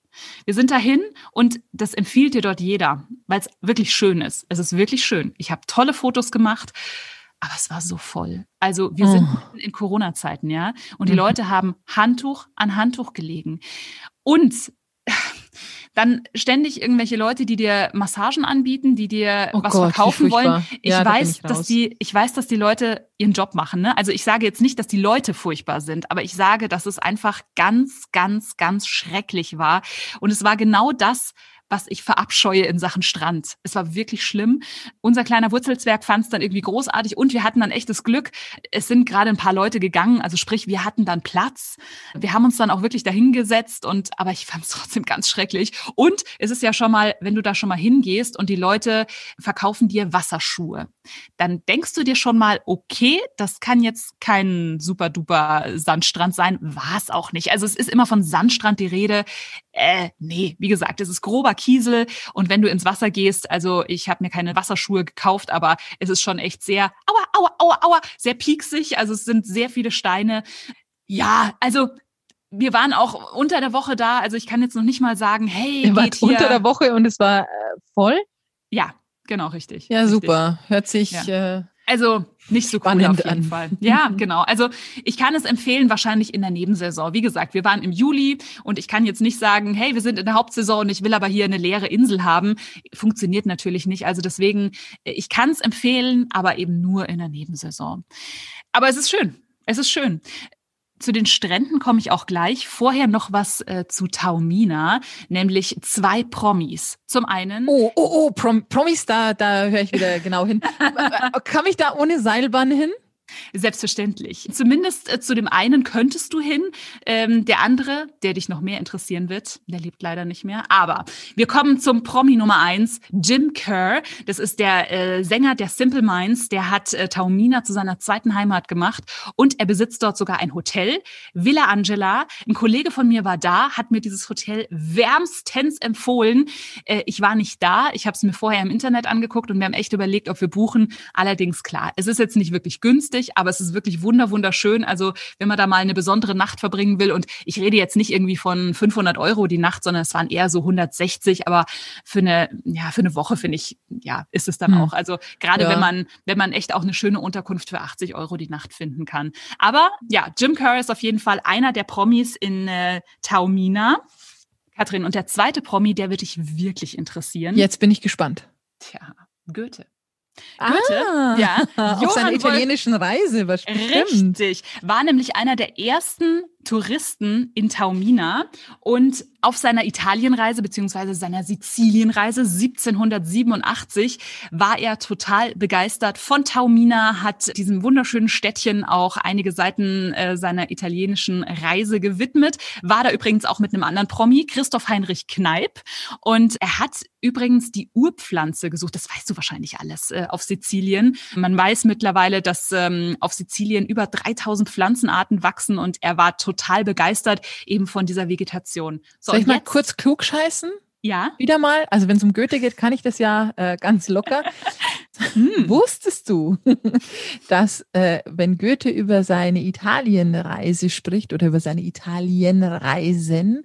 Wir sind dahin und das empfiehlt dir dort jeder, weil es wirklich schön ist. Es ist wirklich schön. Ich habe tolle Fotos gemacht, aber es war so voll. Also wir sind Oh. mitten in Corona-Zeiten, ja, und die Mhm. Leute haben Handtuch an Handtuch gelegen. Und dann ständig irgendwelche Leute, die dir Massagen anbieten, die dir Oh was Gott, verkaufen wollen. Ich Ja, da weiß, ich dass die, ich weiß, dass die Leute ihren Job machen. Ne? Also ich sage jetzt nicht, dass die Leute furchtbar sind, aber ich sage, dass es einfach ganz, ganz, ganz schrecklich war. Und es war genau das, was ich verabscheue in Sachen Strand. Es war wirklich schlimm. Unser kleiner Wurzelzwerg fand es dann irgendwie großartig und wir hatten dann echtes Glück. Es sind gerade ein paar Leute gegangen, also sprich, wir hatten dann Platz. Wir haben uns dann auch wirklich dahingesetzt und aber ich fand es [LAUGHS] trotzdem ganz schrecklich. Und es ist ja schon mal, wenn du da schon mal hingehst und die Leute verkaufen dir Wasserschuhe, dann denkst du dir schon mal, okay, das kann jetzt kein super duper Sandstrand sein. War es auch nicht. Also es ist immer von Sandstrand die Rede. Äh, nee, wie gesagt, es ist grober Kiesel und wenn du ins Wasser gehst, also ich habe mir keine Wasserschuhe gekauft, aber es ist schon echt sehr, aua, aua, aua, aua, sehr pieksig. Also es sind sehr viele Steine. Ja, also wir waren auch unter der Woche da. Also ich kann jetzt noch nicht mal sagen, hey, Ihr wart unter der Woche und es war äh, voll. Ja, genau, richtig. Ja, richtig. super. Hört sich Ja. äh, Also nicht so cool auf jeden an. Fall. Ja, [LAUGHS] genau. Also ich kann es empfehlen, wahrscheinlich in der Nebensaison. Wie gesagt, wir waren im Juli und ich kann jetzt nicht sagen, hey, wir sind in der Hauptsaison und ich will aber hier eine leere Insel haben. Funktioniert natürlich nicht. Also deswegen, äh, ich kann es empfehlen, aber eben nur in der Nebensaison. Aber es ist schön. Es ist schön. Zu den Stränden komme ich auch gleich. Vorher noch was äh, zu Taormina, nämlich zwei Promis. Zum einen. Oh, oh, oh, Prom Promis, da, da höre ich wieder genau hin. [LAUGHS] Äh, Kam ich da ohne Seilbahn hin? Selbstverständlich. Zumindest äh, zu dem einen könntest du hin. Ähm, der andere, der dich noch mehr interessieren wird, der lebt leider nicht mehr. Aber wir kommen zum Promi Nummer eins, Jim Kerr. Das ist der äh, Sänger der Simple Minds. Der hat äh, Taormina zu seiner zweiten Heimat gemacht und er besitzt dort sogar ein Hotel, Villa Angela. Ein Kollege von mir war da, hat mir dieses Hotel wärmstens empfohlen. Äh, ich war nicht da. Ich habe es mir vorher im Internet angeguckt und wir haben echt überlegt, ob wir buchen. Allerdings klar, es ist jetzt nicht wirklich günstig, aber es ist wirklich wunder wunderschön. Also wenn man da mal eine besondere Nacht verbringen will und ich rede jetzt nicht irgendwie von 500 Euro die Nacht, sondern es waren eher so 160. Aber für eine ja für eine Woche finde ich ja ist es dann Hm. auch. Also gerade Ja. wenn man wenn man echt auch eine schöne Unterkunft für 80 Euro die Nacht finden kann. Aber ja, Jim Kerr ist auf jeden Fall einer der Promis in äh, Taormina. Katrin, und der zweite Promi, der wird dich wirklich interessieren. Jetzt bin ich gespannt. Tja, Goethe. Goethe? ja. [LAUGHS] Auf Johann seiner italienischen Reise, was stimmt. Richtig. War nämlich einer der ersten Touristen in Taormina und auf seiner Italienreise beziehungsweise seiner Sizilienreise 1787 war er total begeistert von Taormina, hat diesem wunderschönen Städtchen auch einige Seiten äh, seiner italienischen Reise gewidmet, war da übrigens auch mit einem anderen Promi, Christoph Heinrich Kneip und er hat übrigens die Urpflanze gesucht, das weißt du wahrscheinlich alles, äh, auf Sizilien. Man weiß mittlerweile, dass ähm, auf Sizilien über 3000 Pflanzenarten wachsen und er war total begeistert eben von dieser Vegetation. So, Soll ich mal kurz klug scheißen? Ja. Wieder mal. Also wenn es um Goethe geht, kann ich das ja äh, ganz locker. [LAUGHS] Hm. Wusstest du, [LAUGHS] dass äh, wenn Goethe über seine Italienreise spricht oder über seine Italienreisen,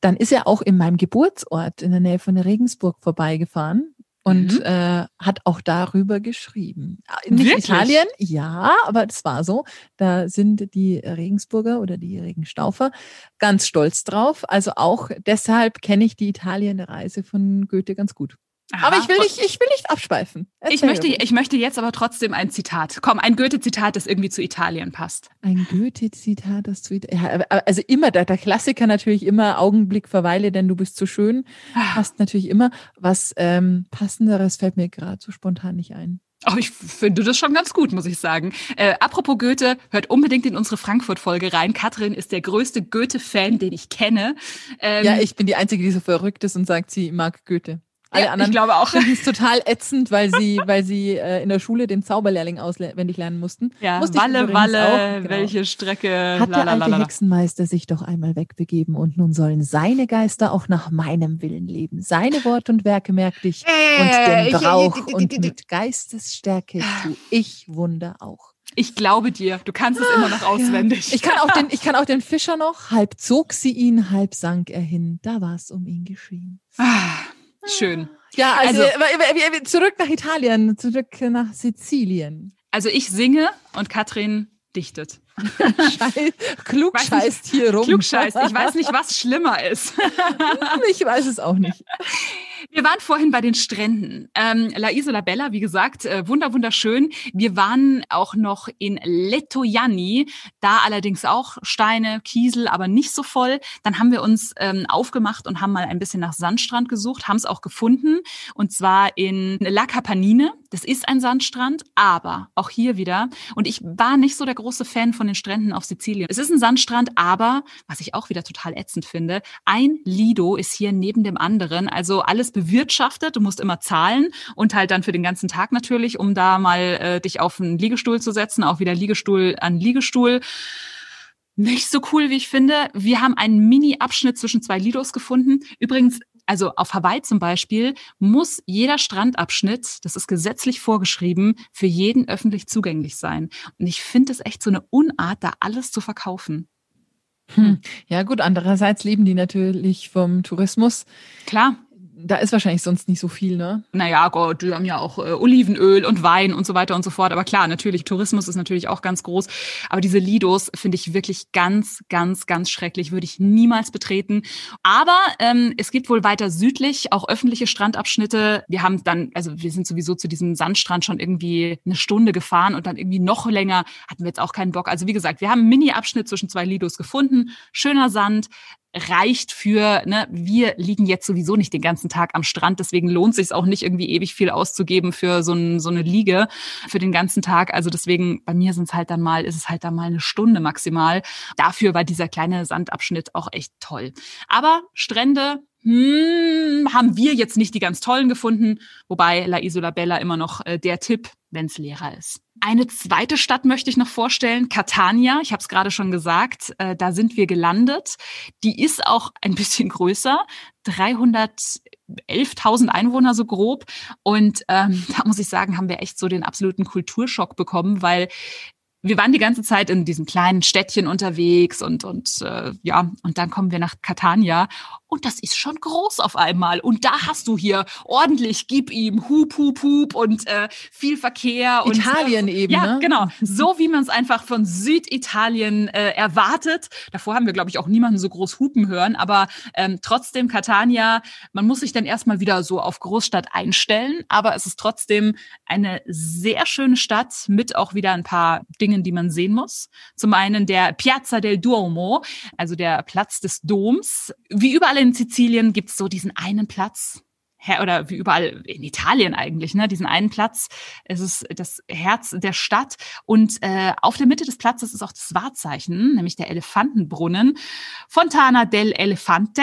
dann ist er auch in meinem Geburtsort in der Nähe von Regensburg vorbeigefahren. Und Mhm. äh, hat auch darüber geschrieben. Äh, Nicht Wirklich? Italien, ja, aber das war so. Da sind die Regensburger oder die Regenstaufer ganz stolz drauf. Also auch deshalb kenne ich die Italienreise von Goethe ganz gut. Aber Aha. ich will nicht, ich will nicht abschweifen. Ich möchte, ich möchte jetzt aber trotzdem ein Zitat. Komm, ein Goethe-Zitat, das irgendwie zu Italien passt. Ein Goethe-Zitat, das zu ja, aber- aber also immer, der, der Klassiker natürlich immer Augenblick verweile, denn du bist so schön. Passt natürlich immer. Was ähm, passenderes fällt mir gerade so spontan nicht ein. Oh, ich finde das schon ganz gut, muss ich sagen. Äh, apropos Goethe, hört unbedingt in unsere Frankfurt-Folge rein. Katrin ist der größte Goethe-Fan, den ich kenne. Ähm, Ja, ich bin die Einzige, die so verrückt ist und sagt, sie mag Goethe. Alle ja, anderen ich glaube auch. finden es total ätzend, weil sie, weil sie äh, in der Schule den Zauberlehrling auswendig lernen mussten. Ja, Musste ich Walle, Walle, genau. welche Strecke. Hat der alte. Hexenmeister sich doch einmal wegbegeben und nun sollen seine Geister auch nach meinem Willen leben. Seine Worte und Werke merkte ich und Äh, den ich- Brauch ich- und mit Geistesstärke tu ich Wunder auch. Ich glaube dir, du kannst es immer noch auswendig. Ich kann auch den, ich kann auch den Fischer noch. Halb zog sie ihn, halb sank er hin. Da war es um ihn geschehen. Ah, Schön. Ja, also, Also- zurück nach Italien, zurück nach Sizilien. Also ich singe und Katrin dichtet. [LAUGHS] Scheiß, klug Weiß nicht- scheißt hier rum. Klugscheiß. Ich weiß nicht, was [LAUGHS] schlimmer ist. ich weiß es auch nicht. Wir waren vorhin bei den Stränden. Ähm, La Isola Bella, wie gesagt, äh, wunder wunderschön. Wir waren auch noch in Lettoianni, da allerdings auch Steine, Kiesel, aber nicht so voll. Dann haben wir uns ähm, aufgemacht und haben mal ein bisschen nach Sandstrand gesucht, haben es auch gefunden und zwar in La Capanine. Das ist ein Sandstrand, aber auch hier wieder. Und ich war nicht so der große Fan von den Stränden auf Sizilien. Es ist ein Sandstrand, aber was ich auch wieder total ätzend finde, ein Lido ist hier neben dem anderen. Also alles bewirtschaftet. Du musst immer zahlen und halt dann für den ganzen Tag natürlich, um da mal äh, dich auf einen Liegestuhl zu setzen, auch wieder Liegestuhl an Liegestuhl. Nicht so cool, wie ich finde. Wir haben einen Mini-Abschnitt zwischen zwei Lidos gefunden. Übrigens, also auf Hawaii zum Beispiel, muss jeder Strandabschnitt, das ist gesetzlich vorgeschrieben, für jeden öffentlich zugänglich sein. Und ich finde es echt so eine Unart, da alles zu verkaufen. Hm. Ja gut, andererseits leben die natürlich vom Tourismus. Klar, Da ist wahrscheinlich sonst nicht so viel, ne? naja, Gott, die haben ja auch äh, Olivenöl und Wein und so weiter und so fort. Aber klar, natürlich, Tourismus ist natürlich auch ganz groß. Aber diese Lidos finde ich wirklich ganz, ganz, ganz schrecklich. Würde ich niemals betreten. Aber ähm, es gibt wohl weiter südlich auch öffentliche Strandabschnitte. Wir haben dann, also wir sind sowieso zu diesem Sandstrand schon irgendwie eine Stunde gefahren und dann irgendwie noch länger hatten wir jetzt auch keinen Bock. Also wie gesagt, wir haben einen Mini-Abschnitt zwischen zwei Lidos gefunden. Schöner Sand, reicht für, ne, wir liegen jetzt sowieso nicht den ganzen Tag am Strand, deswegen lohnt sich auch nicht irgendwie ewig viel auszugeben für so, ein, so eine Liege für den ganzen Tag. Also deswegen, bei mir sind es halt dann mal, ist es halt dann mal eine Stunde maximal. Dafür war dieser kleine Sandabschnitt auch echt toll. Aber Strände, hm, haben wir jetzt nicht die ganz tollen gefunden, wobei La Isola Bella immer noch äh, der Tipp, wenn es leerer ist. Eine zweite Stadt möchte ich noch vorstellen, Catania. Ich habe es gerade schon gesagt, äh, da sind wir gelandet. Die ist auch ein bisschen [LAUGHS] größer, 311.000 Einwohner so grob. Und ähm, [LAUGHS] da muss ich sagen, haben wir echt so den absoluten Kulturschock bekommen, weil wir waren die ganze Zeit in diesem kleinen Städtchen unterwegs und und äh, ja und dann kommen wir nach Catania und das ist schon groß auf einmal. Und da hast du hier ordentlich gib ihm hup hup hup und äh, viel Verkehr und Italien äh, eben, ja ne? genau. [LAUGHS] So wie man es einfach von Süditalien äh, erwartet. Davor haben wir glaube ich auch niemanden so groß hupen hören. Aber ähm, trotzdem Catania man muss sich dann erstmal wieder so auf Großstadt einstellen. Aber es ist trotzdem eine sehr schöne Stadt mit auch wieder ein paar Dingen die man sehen muss. Zum einen der Piazza del Duomo also der Platz des Doms. Wie überall in Sizilien gibt es so diesen einen Platz oder wie überall in Italien eigentlich, ne, diesen einen Platz. Es ist das Herz der Stadt und äh, auf der Mitte des Platzes ist auch das Wahrzeichen, nämlich der Elefantenbrunnen, Fontana del Elefante.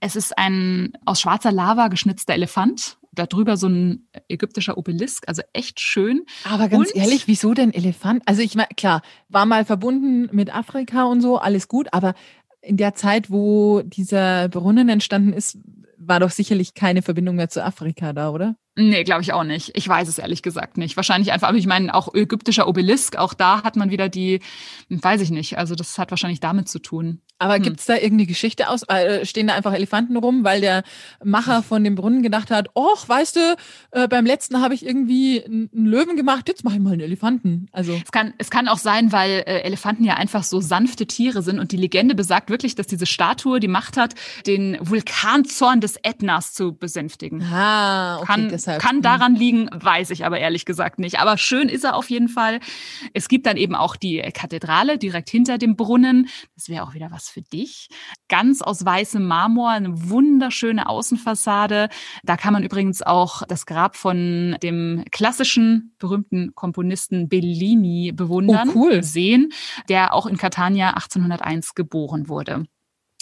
Es ist ein aus schwarzer Lava geschnitzter Elefant. Da drüber so ein ägyptischer Obelisk, also echt schön. Aber ganz Und- ehrlich, wieso denn Elefant? Also ich meine, klar, war mal verbunden mit Afrika und so, alles gut, aber in der Zeit, wo dieser Brunnen entstanden ist, war doch sicherlich keine Verbindung mehr zu Afrika da, oder? Nee, glaube ich auch nicht. Ich weiß es ehrlich gesagt nicht. Wahrscheinlich einfach, aber ich meine, auch ägyptischer Obelisk, auch da hat man wieder die, weiß ich nicht. Also das hat wahrscheinlich damit zu tun. Aber Hm. gibt's da irgendeine Geschichte aus? Äh, stehen da einfach Elefanten rum, weil der Macher von dem Brunnen gedacht hat, och, weißt du, äh, beim letzten habe ich irgendwie einen Löwen gemacht, jetzt mache ich mal einen Elefanten. Also Es kann, es kann auch sein, weil äh, Elefanten ja einfach so sanfte Tiere sind und die Legende besagt wirklich, dass diese Statue die Macht hat, den Vulkanzorn des Ätnas zu besänftigen. ah, okay, Kann, deshalb. kann Hm. daran liegen, weiß ich aber ehrlich gesagt nicht. Aber schön ist er auf jeden Fall. Es gibt dann eben auch die Kathedrale direkt hinter dem Brunnen. Das wäre auch wieder was für dich. Ganz aus weißem Marmor, eine wunderschöne Außenfassade. Da kann man übrigens auch das Grab von dem klassischen berühmten Komponisten Bellini bewundern, Oh, cool. sehen, der auch in Catania 1801 geboren wurde.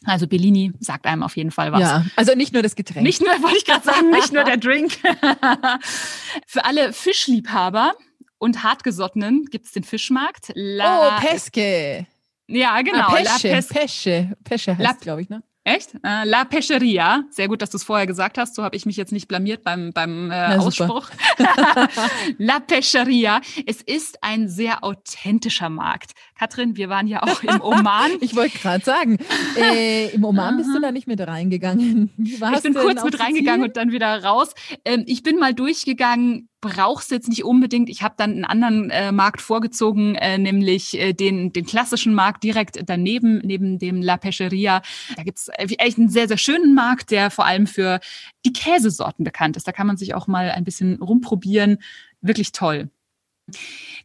Also Bellini sagt einem auf jeden Fall was. Ja, also nicht nur das Getränk. Nicht nur, wollte ich gerade sagen, nicht nur der Drink. [LAUGHS] Für alle Fischliebhaber und Hartgesottenen gibt's den Fischmarkt. oh, La Pesche. Ja, genau. Ah, La Pesche, Pes Pesche. Pesche La- heißt, glaube ich, ne? Echt? Äh, La Pescheria. Sehr gut, dass du es vorher gesagt hast. So habe ich mich jetzt nicht blamiert beim, beim äh, Na. Ausspruch. [LAUGHS] La Pescheria. Es ist ein sehr authentischer Markt. Katrin, wir waren ja auch im Oman. [LAUGHS] Ich wollte gerade sagen, äh, im Oman bist du da nicht mit reingegangen. [LAUGHS] Ich bin kurz mit reingegangen Sizilien? und dann wieder raus. Ähm, ich bin mal durchgegangen, brauchst jetzt nicht unbedingt. Ich habe dann einen anderen äh, Markt vorgezogen, äh, nämlich äh, den, den klassischen Markt direkt daneben, neben dem La Pescheria. Da gibt's äh, echt einen sehr, sehr schönen Markt, der vor allem für die Käsesorten bekannt ist. Da kann man sich auch mal ein bisschen rumprobieren. Wirklich toll.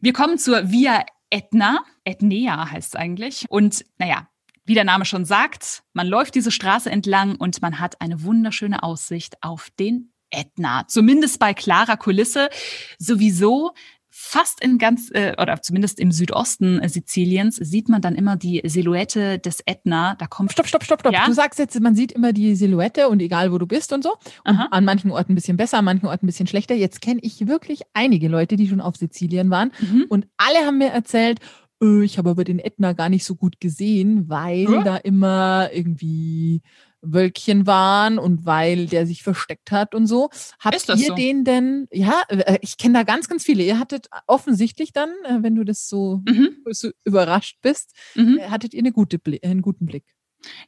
Wir kommen zur Via Etna. Etnea heißt es eigentlich. Und naja, wie der Name schon sagt, man läuft diese Straße entlang und man hat eine wunderschöne Aussicht auf den Ätna. Zumindest bei klarer Kulisse. Sowieso fast in ganz, äh, oder zumindest im Südosten äh, Siziliens sieht man dann immer die Silhouette des Ätna. Da kommt Stopp, stopp, stopp, stopp. Ja? Du sagst jetzt, man sieht immer die Silhouette und egal wo du bist und so. Und an manchen Orten ein bisschen besser, an manchen Orten ein bisschen schlechter. Jetzt kenne ich wirklich einige Leute, die schon auf Sizilien waren. Mhm. Und alle haben mir erzählt, äh, ich habe aber den Ätna gar nicht so gut gesehen, weil Ja? da immer irgendwie Wölkchen waren und weil der sich versteckt hat und so. Habt Ist das ihr so? den denn, ja, äh, ich kenne da ganz, ganz viele. Ihr hattet offensichtlich dann, äh, wenn du das so, Mhm. so überrascht bist, Mhm. äh, hattet ihr eine gute einen guten Blick.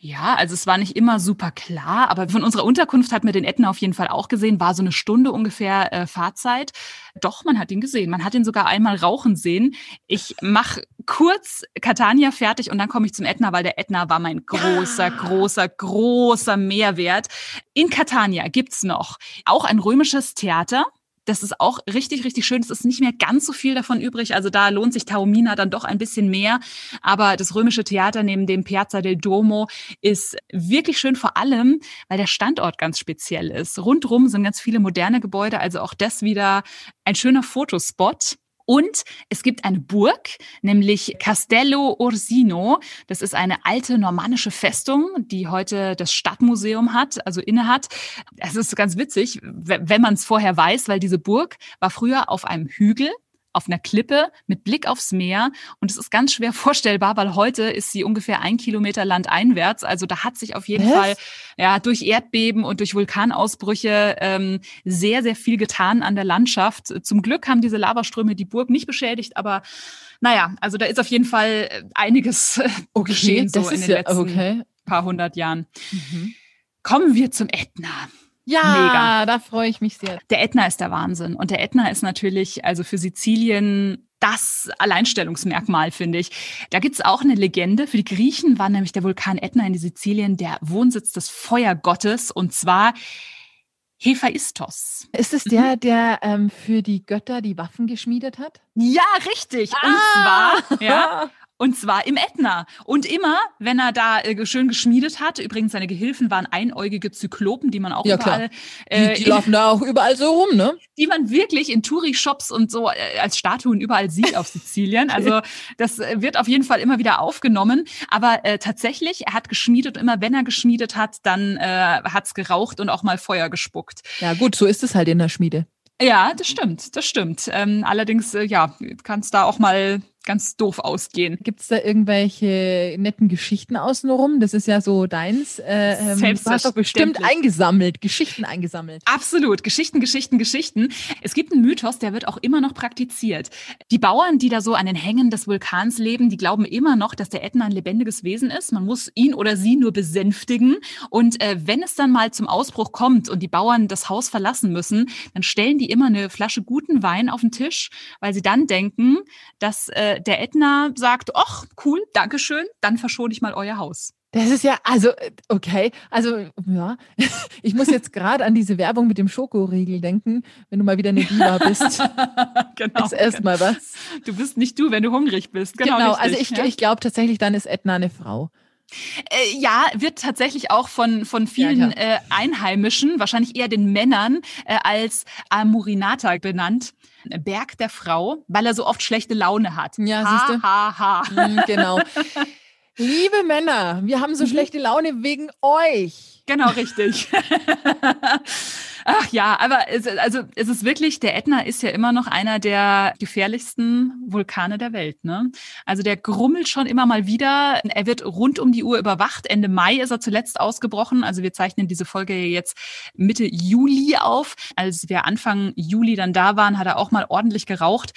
Ja, also es war nicht immer super klar, aber von unserer Unterkunft hat man den Ätna auf jeden Fall auch gesehen, war so eine Stunde ungefähr äh, Fahrzeit. Doch, man hat ihn gesehen. Man hat ihn sogar einmal rauchen sehen. Ich mach kurz Catania fertig und dann komme ich zum Ätna, weil der Ätna war mein großer, großer, großer Mehrwert. In Catania gibt's noch auch ein römisches Theater. Das ist auch richtig, richtig schön. Es ist nicht mehr ganz so viel davon übrig. Also da lohnt sich Taormina dann doch ein bisschen mehr. Aber das römische Theater neben dem Piazza del Duomo ist wirklich schön, vor allem, weil der Standort ganz speziell ist. Rundrum sind ganz viele moderne Gebäude, also auch das wieder ein schöner Fotospot. Und es gibt eine Burg, nämlich Castello Orsino. Das ist eine alte normannische Festung, die heute das Stadtmuseum hat, also innehat. Es ist ganz witzig, wenn man es vorher weiß, weil diese Burg war früher auf einem Hügel auf einer Klippe mit Blick aufs Meer. Und es ist ganz schwer [LAUGHS] vorstellbar, weil heute ist sie ungefähr ein Kilometer landeinwärts. Also da hat sich auf jeden Was? Fall ja durch Erdbeben und durch Vulkanausbrüche ähm, sehr, sehr viel getan an der Landschaft. Zum Glück haben diese Lavaströme die Burg nicht beschädigt, aber naja, also da ist auf jeden Fall äh, einiges äh, geschehen so in den ja letzten okay. paar hundert Jahren. Kommen wir zum Ätna. Ja, Mega. da freue ich mich sehr. Der Ätna ist der Wahnsinn. Und der Ätna ist natürlich, also für Sizilien, das Alleinstellungsmerkmal, finde ich. Da gibt's auch eine Legende. Für die Griechen war nämlich der Vulkan Ätna in Sizilien der Wohnsitz des Feuergottes und zwar Hephaistos. Ist es der, der ähm, für die Götter die Waffen geschmiedet hat? Ja, richtig. Und zwar, ja, [LAUGHS] und zwar im Ätna. Und immer, wenn er da äh, schön geschmiedet hat, übrigens seine Gehilfen waren einäugige Zyklopen, die man auch Ja, überall, Die, äh, die laufen da auch überall so rum, ne? die man wirklich in Touri-Shops und so äh, als Statuen überall sieht auf [LAUGHS] Sizilien. Also das äh, wird auf jeden Fall immer wieder aufgenommen. Aber äh, tatsächlich, er hat geschmiedet und immer wenn er geschmiedet hat, dann äh, hat's geraucht und auch mal Feuer gespuckt. Ja, gut, so ist es halt in der Schmiede. Ja, das stimmt, das stimmt. Ähm, allerdings, ja, kann es da auch mal ganz doof ausgehen. Gibt es da irgendwelche netten Geschichten außenrum? Das ist ja so deins. Äh, ähm, du hast doch bestimmt eingesammelt, Geschichten eingesammelt. Absolut, Geschichten, Geschichten, Geschichten. Es gibt einen Mythos, der wird auch immer noch praktiziert. Die Bauern, die da so an den Hängen des Vulkans leben, die glauben immer noch, dass der Ätna ein lebendiges Wesen ist. Man muss ihn oder sie nur besänftigen. Und äh, wenn es dann mal zum Ausbruch kommt und die Bauern das Haus verlassen müssen, dann stellen die immer eine Flasche guten Wein auf den Tisch, weil sie dann denken, dass äh, der Ätna sagt, ach, cool, Dankeschön, dann verschone ich mal euer Haus. Das ist ja, also, okay, also, ja, [LAUGHS] ich muss jetzt gerade an diese Werbung mit dem Schokoriegel denken, wenn du mal wieder eine Diva [LAUGHS] bist. genau. Das erstmal genau. was. Du bist nicht du, wenn du hungrig bist. Genau, genau also ich, ja? ich glaube tatsächlich, dann ist Edna eine Frau. Äh, ja, wird tatsächlich auch von, von vielen ja, äh, Einheimischen, wahrscheinlich eher den Männern, äh, als Amurinata benannt. Berg der Frau, weil er so oft schlechte Laune hat. Ja, ha, siehst du? Ha, ha. Mhm, genau. [LAUGHS] Liebe Männer, wir haben so mhm. schlechte Laune wegen euch. Genau, richtig. [LAUGHS] Ach ja, aber es, also es ist wirklich, der Ätna ist ja immer noch einer der gefährlichsten Vulkane der Welt. Ne? Also der grummelt schon immer mal wieder. Er wird rund um die Uhr überwacht. Ende Mai ist er zuletzt ausgebrochen. Also wir zeichnen diese Folge jetzt Mitte Juli auf. Als wir Anfang Juli dann da waren, hat er auch mal ordentlich geraucht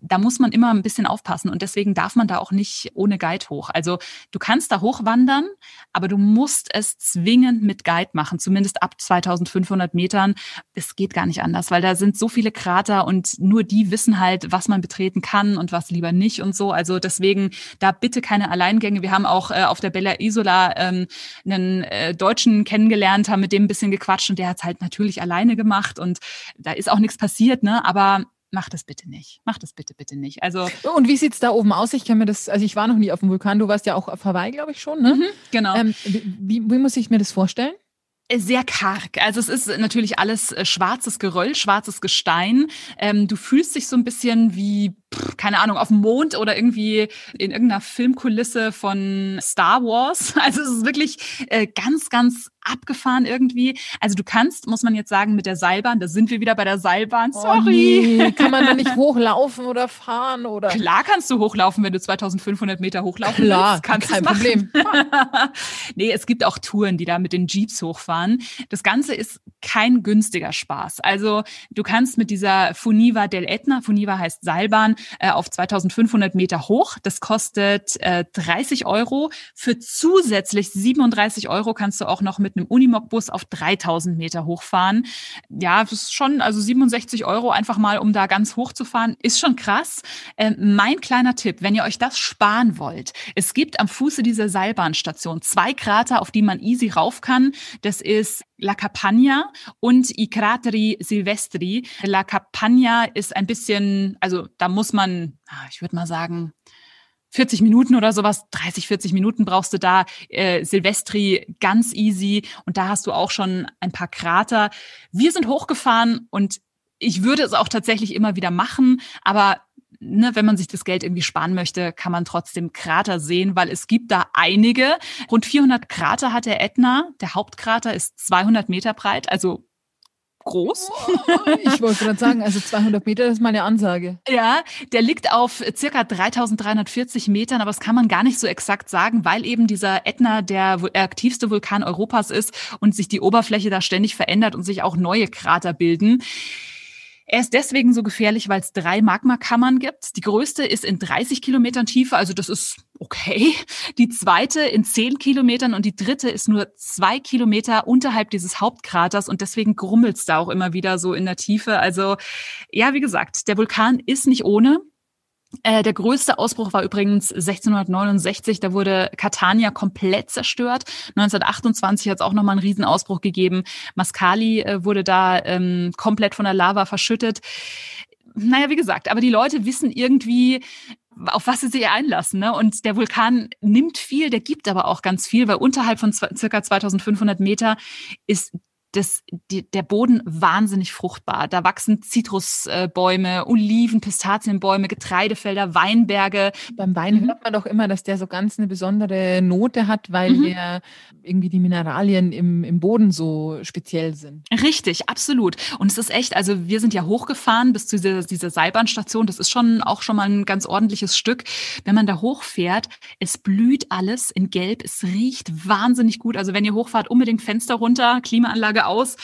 da muss man immer ein bisschen aufpassen und deswegen darf man da auch nicht ohne Guide hoch. Also du kannst da hochwandern, aber du musst es zwingend mit Guide machen, zumindest ab 2500 Metern. Es geht gar nicht anders, weil da sind so viele Krater und nur die wissen halt, was man betreten kann und was lieber nicht und so. Also deswegen da bitte keine Alleingänge. Wir haben auch äh, auf der Bella Isola ähm, einen äh, Deutschen kennengelernt, haben mit dem ein bisschen gequatscht und der hat es halt natürlich alleine gemacht und da ist auch nichts passiert, ne? Aber mach das bitte nicht. Mach das bitte, bitte nicht. Also und wie sieht es da oben aus? Ich kann mir das, also ich war noch nie auf dem Vulkan, du warst ja auch auf Hawaii, glaube ich schon, ne? Mhm, genau. Ähm, wie, wie muss ich mir das vorstellen? sehr karg. Also es ist natürlich alles äh, schwarzes Geröll, schwarzes Gestein. Ähm, du fühlst dich so ein bisschen wie, keine Ahnung, auf dem Mond oder irgendwie in irgendeiner Filmkulisse von Star Wars. [LAUGHS] Also es ist wirklich äh, ganz, ganz abgefahren irgendwie. Also du kannst, muss man jetzt sagen, mit der Seilbahn, da sind wir wieder bei der Seilbahn, oh sorry. Oh nee. [LAUGHS] Kann man da nicht hochlaufen oder fahren oder? Klar kannst du hochlaufen, wenn du 2500 Meter hochlaufen Klar, willst. Kannst kein Problem. [LAUGHS] nee, es gibt auch Touren, die da mit den Jeeps hochfahren. Das Ganze ist kein günstiger Spaß. Also du kannst mit dieser Funiva del Etna, Funiva heißt Seilbahn, äh, auf 2500 Meter hoch. Das kostet äh, 30 Euro. Für zusätzlich 37 Euro kannst du auch noch mit einem Unimog-Bus auf 3000 Meter hochfahren. Ja, das ist schon, also 67 Euro einfach mal, um da ganz hoch zu fahren, ist schon krass. Äh, mein kleiner Tipp, wenn ihr euch das sparen wollt, es gibt am Fuße dieser Seilbahnstation zwei Krater, auf die man easy rauf kann. Das ist La Capagna und I Crateri Silvestri. La Capagna ist ein bisschen, also da muss man, ah, ich würde mal sagen, 40 Minuten oder sowas, 30, 40 Minuten brauchst du da. Äh, Silvestri ganz easy und da hast du auch schon ein paar Krater. Wir sind hochgefahren und ich würde es auch tatsächlich immer wieder machen, aber ne, wenn man sich das Geld irgendwie sparen möchte, kann man trotzdem Krater sehen, weil es gibt da einige. Rund 400 Krater hat der Ätna. Der Hauptkrater ist 200 Meter breit, also groß. Ich wollte gerade sagen, also 200 Meter ist mal eine Ansage. Ja, der liegt auf circa 3340 Metern, aber das kann man gar nicht so exakt sagen, weil eben dieser Ätna der aktivste Vulkan Europas ist und sich die Oberfläche da ständig verändert und sich auch neue Krater bilden. Er ist deswegen so gefährlich, weil es drei Magmakammern gibt. Die größte ist in 30 Kilometern Tiefe, also das ist okay. Die zweite in 10 Kilometern und die dritte ist nur zwei Kilometer unterhalb dieses Hauptkraters und deswegen grummelt es da auch immer wieder so in der Tiefe. Also ja, wie gesagt, der Vulkan ist nicht ohne. Äh, der größte Ausbruch war übrigens 1669, da wurde Catania komplett zerstört. 1928 hat es auch nochmal einen Riesenausbruch gegeben. Mascali äh, wurde da ähm, komplett von der Lava verschüttet. Naja, wie gesagt, aber die Leute wissen irgendwie, auf was sie sich einlassen. Ne? Und der Vulkan nimmt viel, der gibt aber auch ganz viel, weil unterhalb von circa 2500 Meter ist das, die, der Boden wahnsinnig fruchtbar. Da wachsen Zitrusbäume, Oliven, Pistazienbäume, Getreidefelder, Weinberge. Beim Wein mhm. hört man doch immer, dass der so ganz eine besondere Note hat, weil mhm. der irgendwie die Mineralien im, im Boden so speziell sind. Richtig, absolut. Und es ist echt, also wir sind ja hochgefahren bis zu dieser, dieser Seilbahnstation. Das ist schon auch schon mal ein ganz ordentliches Stück. Wenn man da hochfährt, es blüht alles in Gelb. Es riecht wahnsinnig gut. Also wenn ihr hochfahrt, unbedingt Fenster runter, Klimaanlage Tage aus.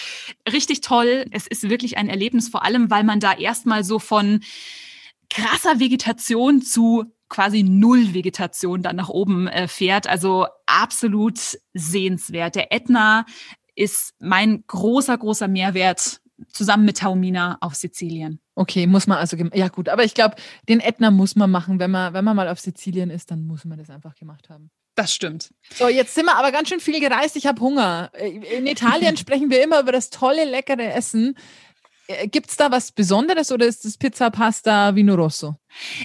Richtig toll. Es ist wirklich ein Erlebnis, vor allem, weil man da erstmal so von krasser Vegetation zu quasi null Vegetation dann nach oben äh, fährt. Also absolut sehenswert. Der Ätna ist mein großer, großer Mehrwert zusammen mit Taumina auf Sizilien. Okay, muss man also, ja gut, aber ich glaube, den Ätna muss man machen, wenn man, wenn man mal auf Sizilien ist, dann muss man das einfach gemacht haben. Das stimmt. So, jetzt sind wir aber ganz schön viel gereist. Ich habe Hunger. In Italien [LAUGHS] sprechen wir immer über das tolle, leckere Essen. Äh, Gibt es da was Besonderes oder ist das Pizza Pasta Vino Rosso?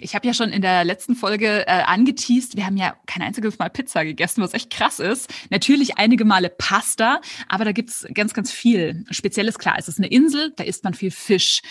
Ich habe ja schon in der letzten Folge äh, angeteased, wir haben ja kein einziges Mal Pizza gegessen, was echt krass ist. Natürlich einige Male Pasta, aber da gibt's ganz, ganz viel Spezielles. Klar, es ist eine Insel, da isst man viel Fisch.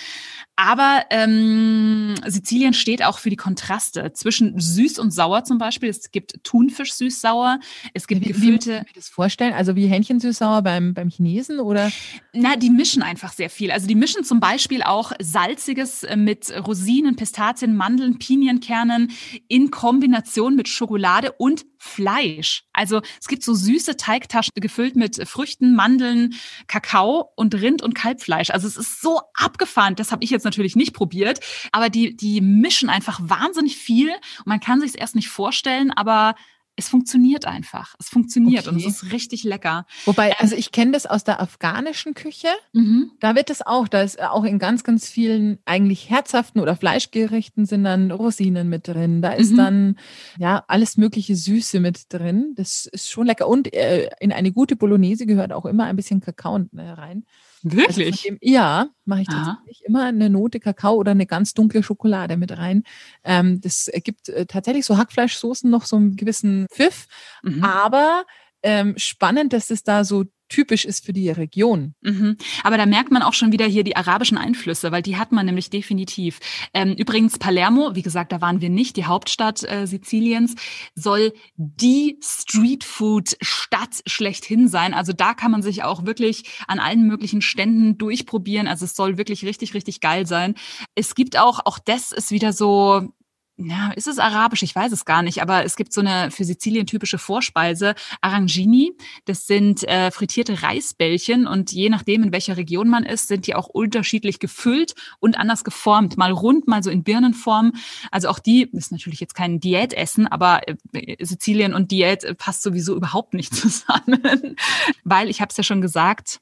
Aber ähm, Sizilien steht auch für die Kontraste zwischen süß und sauer zum Beispiel. Es gibt Thunfisch süß-sauer, es gibt wie, gefüllte. Wie muss ich mir das vorstellen? Also wie Hähnchen süß-sauer beim, beim Chinesen oder? Na, die mischen einfach sehr viel. Also die mischen zum Beispiel auch salziges äh, mit Rosinen, Pistazien, Mandeln, Pinienkernen in Kombination mit Schokolade und Fleisch. Also es gibt so süße Teigtaschen gefüllt mit Früchten, Mandeln, Kakao und Rind- und Kalbfleisch. Also es ist so abgefahren. Das habe ich jetzt natürlich nicht probiert, aber die die mischen einfach wahnsinnig viel und man kann sich es erst nicht vorstellen, aber es funktioniert einfach. Es funktioniert okay. und es ist richtig lecker. Wobei, ähm, also ich kenne das aus der afghanischen Küche. Mhm. Da wird es auch, da ist auch in ganz, ganz vielen eigentlich herzhaften oder Fleischgerichten sind dann Rosinen mit drin. Da ist mhm. dann ja alles mögliche Süße mit drin. Das ist schon lecker. Und äh, in eine gute Bolognese gehört auch immer ein bisschen Kakao ne, rein. Wirklich? Also dem, ja, mache ich tatsächlich immer eine Note Kakao oder eine ganz dunkle Schokolade mit rein. Ähm, das gibt äh, tatsächlich so Hackfleischsoßen noch so einen gewissen Pfiff, mhm. aber ähm, spannend, dass es da so typisch ist für die Region. Mhm. Aber da merkt man auch schon wieder hier die arabischen Einflüsse, weil die hat man nämlich definitiv. Ähm, übrigens Palermo, wie gesagt, da waren wir nicht, die Hauptstadt äh, Siziliens, soll die Streetfood-Stadt schlechthin sein. Also da kann man sich auch wirklich an allen möglichen Ständen durchprobieren. Also es soll wirklich richtig, richtig geil sein. Es gibt auch, auch das ist wieder so, ja, ist es arabisch? Ich weiß es gar nicht, aber es gibt so eine für Sizilien typische Vorspeise, Arangini. Das sind äh, frittierte Reisbällchen und je nachdem, in welcher Region man ist, sind die auch unterschiedlich gefüllt und anders geformt. Mal rund, mal so in Birnenform. Also auch die ist natürlich jetzt kein Diätessen, aber äh, Sizilien und Diät passt sowieso überhaupt nicht [LAUGHS] zusammen, weil ich habe es ja schon gesagt,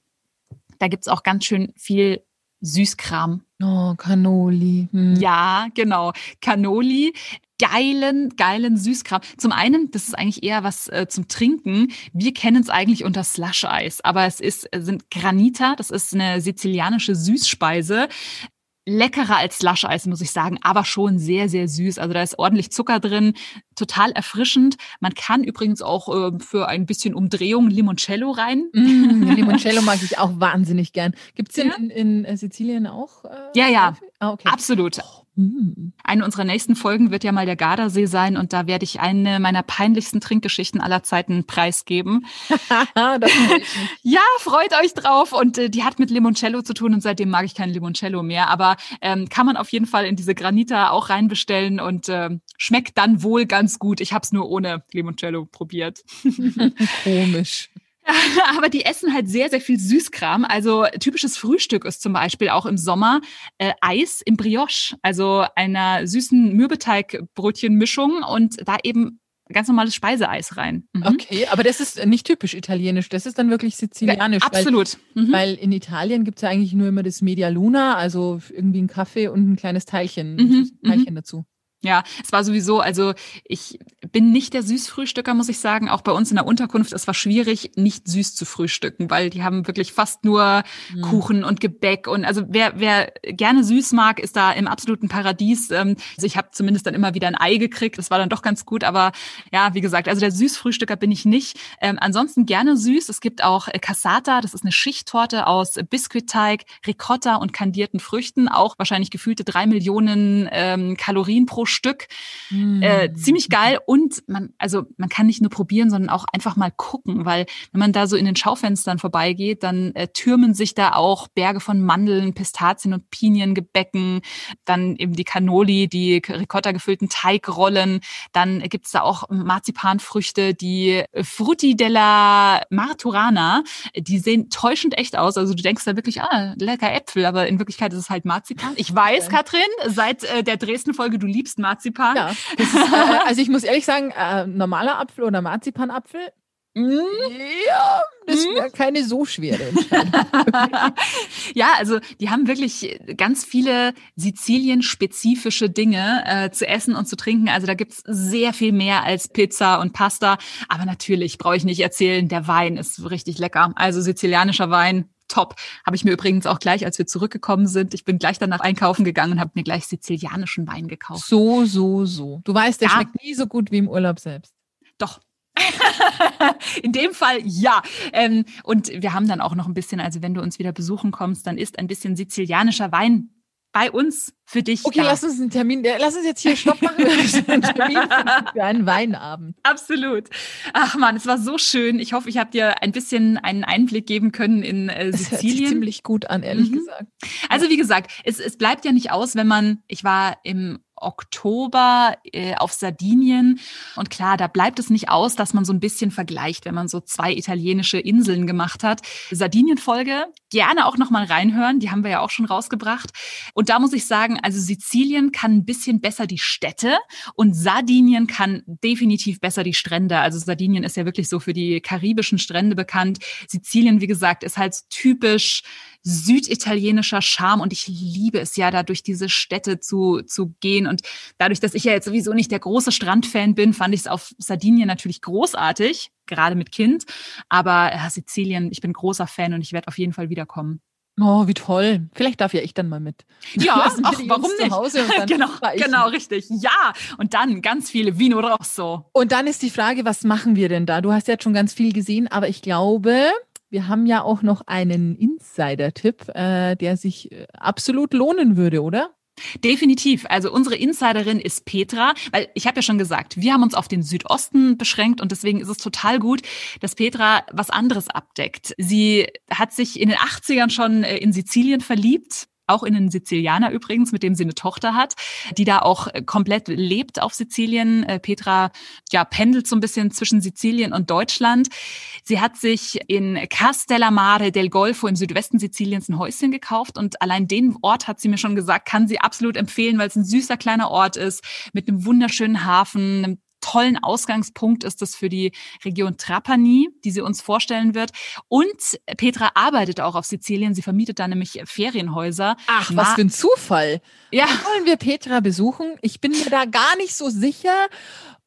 da gibt's auch ganz schön viel Süßkram. Oh, Cannoli. Hm. Ja, genau. Cannoli geilen, geilen Süßkram. Zum einen, das ist eigentlich eher was äh, zum Trinken. Wir kennen es eigentlich unter Slush-Eis, aber es ist, sind Granita, das ist eine sizilianische Süßspeise leckerer als Slush-Eis, muss ich sagen, aber schon sehr, sehr süß. Also da ist ordentlich Zucker drin, total erfrischend. Man kann übrigens auch äh, für ein bisschen Umdrehung Limoncello rein. Mm, Limoncello mag ich auch wahnsinnig gern. Gibt es den ja? in, in, Sizilien auch? Äh, ja, ja, ah, okay. absolut. Oh. Mhm. Eine unserer nächsten Folgen wird ja mal der Gardasee sein und da werde ich eine meiner peinlichsten Trinkgeschichten aller Zeiten preisgeben. [LAUGHS] [LAUGHS] ja, freut euch drauf. Und äh, die hat mit Limoncello zu tun und seitdem mag ich kein Limoncello mehr. Aber ähm, kann man auf jeden Fall in diese Granita auch reinbestellen und äh, schmeckt dann wohl ganz gut. Ich habe es nur ohne Limoncello probiert. [LAUGHS] Komisch. [LAUGHS] Aber die essen halt sehr, sehr viel Süßkram. Also typisches Frühstück ist zum Beispiel auch im Sommer äh, Eis im Brioche, also einer süßen Mürbeteigbrötchenmischung und da eben ganz normales Speiseeis rein. Mhm. Okay, aber das ist nicht typisch italienisch, das ist dann wirklich sizilianisch. Ja, absolut. Weil, mhm. weil in Italien gibt es ja eigentlich nur immer das Media Luna, also irgendwie ein Kaffee und ein kleines Teilchen, mhm. Teilchen dazu. Ja, es war sowieso, also ich bin nicht der Süßfrühstücker, muss ich sagen. Auch bei uns in der Unterkunft, es war schwierig, nicht süß zu frühstücken, weil die haben wirklich fast nur mhm. Kuchen und Gebäck. Und also wer, wer gerne süß mag, ist da im absoluten Paradies. Ähm, also ich habe zumindest dann immer wieder ein Ei gekriegt. Das war dann doch ganz gut. Aber ja, wie gesagt, also der Süßfrühstücker bin ich nicht. Ähm, ansonsten gerne süß. Es gibt auch äh, Cassata, das ist eine Schichttorte aus Biskuitteig, Ricotta und kandierten Früchten. Auch wahrscheinlich gefühlte drei Millionen ähm, Kalorien pro Stück. Mhm. Äh, ziemlich geil. Und man, also man kann nicht nur probieren, sondern auch einfach mal gucken, weil wenn man da so in den Schaufenstern vorbeigeht, dann äh, türmen sich da auch Berge von Mandeln, Pistazien und Piniengebäcken, dann eben die Cannoli, die Ricotta gefüllten Teigrollen, dann gibt's da auch Marzipanfrüchte, die Frutti della Marturana, die sehen täuschend echt aus. Also du denkst da wirklich, ah, lecker Äpfel, aber in Wirklichkeit ist es halt Marzipan. Ich weiß, Katrin, seit äh, der Dresden-Folge, du liebst Marzipan. Ja, ist, äh, also ich muss ehrlich sagen, äh, normaler Apfel oder Marzipanapfel, hm? ja, das hm? wäre keine so schwere [LAUGHS] Entscheidung. ja, also die haben wirklich ganz viele Sizilien-spezifische Dinge äh, zu essen und zu trinken. Also da gibt's sehr viel mehr als Pizza und Pasta. Aber natürlich brauche ich nicht erzählen, der Wein ist richtig lecker. Also sizilianischer Wein, top. Habe ich mir übrigens auch gleich, als wir zurückgekommen sind, ich bin gleich danach einkaufen gegangen und habe mir gleich sizilianischen Wein gekauft. So, so, so. Du weißt, der ja. schmeckt nie so gut wie im Urlaub selbst. Doch, [LAUGHS] In dem Fall ja. Ähm, und wir haben dann auch noch ein bisschen, also wenn du uns wieder besuchen kommst, dann ist ein bisschen sizilianischer Wein bei uns für dich. Okay, da. lass uns einen Termin, lass uns jetzt hier Stopp machen. einen Termin [LAUGHS] für einen Weinabend. Absolut. Ach man, es war so schön. Ich hoffe, ich habe dir ein bisschen einen Einblick geben können in äh, Sizilien. Das hört sich ziemlich gut an, ehrlich mhm. gesagt. Also wie gesagt, es, es bleibt ja nicht aus, wenn man, ich war im Oktober äh, auf Sardinien. Und klar, da bleibt es nicht aus, dass man so ein bisschen vergleicht, wenn man so zwei italienische Inseln gemacht hat. Sardinien-Folge, gerne auch nochmal reinhören, die haben wir ja auch schon rausgebracht. Und da muss ich sagen, also Sizilien kann ein bisschen besser die Städte und Sardinien kann definitiv besser die Strände. Also Sardinien ist ja wirklich so für die karibischen Strände bekannt. Sizilien, wie gesagt, ist halt typisch süditalienischer Charme und ich liebe es ja, da durch diese Städte zu, zu gehen. Und dadurch, dass ich ja jetzt sowieso nicht der große Strandfan bin, fand ich es auf Sardinien natürlich großartig, gerade mit Kind. Aber ja, Sizilien, ich bin großer Fan und ich werde auf jeden Fall wiederkommen. Oh, wie toll. Vielleicht darf ja ich dann mal mit. Ja, [LAUGHS] ach, warum nicht? [LAUGHS] genau, genau, richtig. Ja, und dann ganz viele Vino Rosso. Und dann ist die Frage, was machen wir denn da? Du hast ja jetzt schon ganz viel gesehen, aber ich glaube, wir haben ja auch noch einen Insider-Tipp, äh, der sich äh, absolut lohnen würde, oder? Definitiv. Also unsere Insiderin ist Petra, weil ich habe ja schon gesagt, wir haben uns auf den Südosten beschränkt und deswegen ist es total gut, dass Petra was anderes abdeckt. Sie hat sich in den 80ern schon äh, in Sizilien verliebt auch in einen Sizilianer übrigens, mit dem sie eine Tochter hat, die da auch äh, komplett lebt auf Sizilien. Äh, Petra ja pendelt so ein bisschen zwischen Sizilien und Deutschland. Sie hat sich in Castellamare del Golfo im Südwesten Siziliens ein Häuschen gekauft und allein den Ort hat sie mir schon gesagt, kann sie absolut empfehlen, weil es ein süßer kleiner Ort ist mit einem wunderschönen Hafen, einem tollen Ausgangspunkt ist das für die Region Trapani, die sie uns vorstellen wird. Und Petra arbeitet auch auf Sizilien. Sie vermietet da nämlich Ferienhäuser. Ach, was für ein Zufall. Ja. Wollen wir Petra besuchen? Ich bin mir da gar nicht so sicher,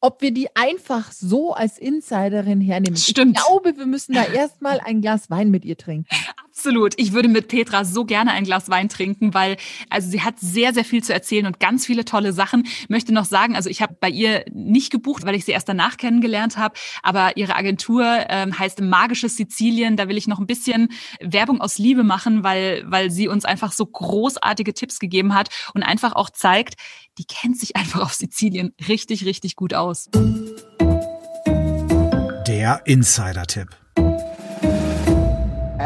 ob wir die einfach so als Insiderin hernehmen. Stimmt. Ich glaube, wir müssen da erstmal ein Glas Wein mit ihr trinken. [LAUGHS] Absolut. Ich würde mit Petra so gerne ein Glas Wein trinken, weil also sie hat sehr, sehr viel zu erzählen und ganz viele tolle Sachen. Ich möchte noch sagen, also ich habe bei ihr nicht gebucht, weil ich sie erst danach kennengelernt habe, aber ihre Agentur ähm, heißt Magisches Sizilien. Da will ich noch ein bisschen Werbung aus Liebe machen, weil, weil sie uns einfach so großartige Tipps gegeben hat und einfach auch zeigt, die kennt sich einfach auf Sizilien richtig, richtig gut aus. Der Insider-Tipp.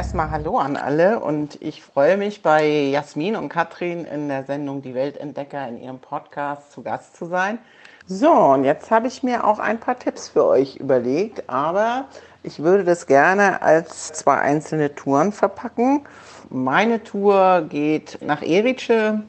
Erstmal Hallo an alle und ich freue mich bei Jasmin und Katrin in der Sendung Die Weltentdecker in ihrem Podcast zu Gast zu sein. So, und jetzt habe ich mir auch ein paar Tipps für euch überlegt, aber ich würde das gerne als zwei einzelne Touren verpacken. Meine Tour geht nach Erice,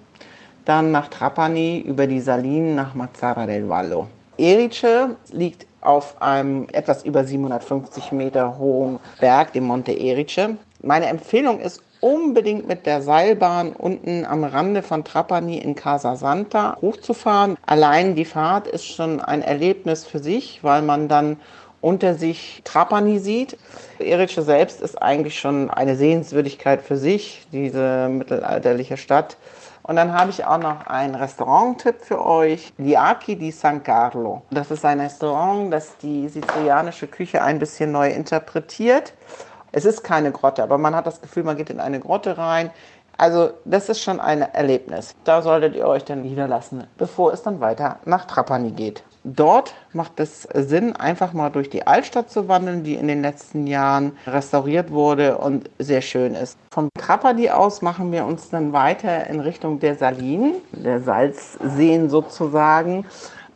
dann nach Trapani, über die Salinen nach Mazzara del Vallo. Erice liegt auf einem etwas über 750 Meter hohen Berg, dem Monte Erice. Meine Empfehlung ist unbedingt mit der Seilbahn unten am Rande von Trapani in Casa Santa hochzufahren. Allein die Fahrt ist schon ein Erlebnis für sich, weil man dann unter sich Trapani sieht. Erice selbst ist eigentlich schon eine Sehenswürdigkeit für sich, diese mittelalterliche Stadt. Und dann habe ich auch noch einen Restaurant-Tipp für euch. Liaki di San Carlo. Das ist ein Restaurant, das die sizilianische Küche ein bisschen neu interpretiert. Es ist keine Grotte, aber man hat das Gefühl, man geht in eine Grotte rein. Also das ist schon ein Erlebnis. Da solltet ihr euch dann niederlassen, bevor es dann weiter nach Trapani geht. Dort macht es Sinn, einfach mal durch die Altstadt zu wandeln, die in den letzten Jahren restauriert wurde und sehr schön ist. Vom Trapani aus machen wir uns dann weiter in Richtung der Salinen, der Salzseen sozusagen,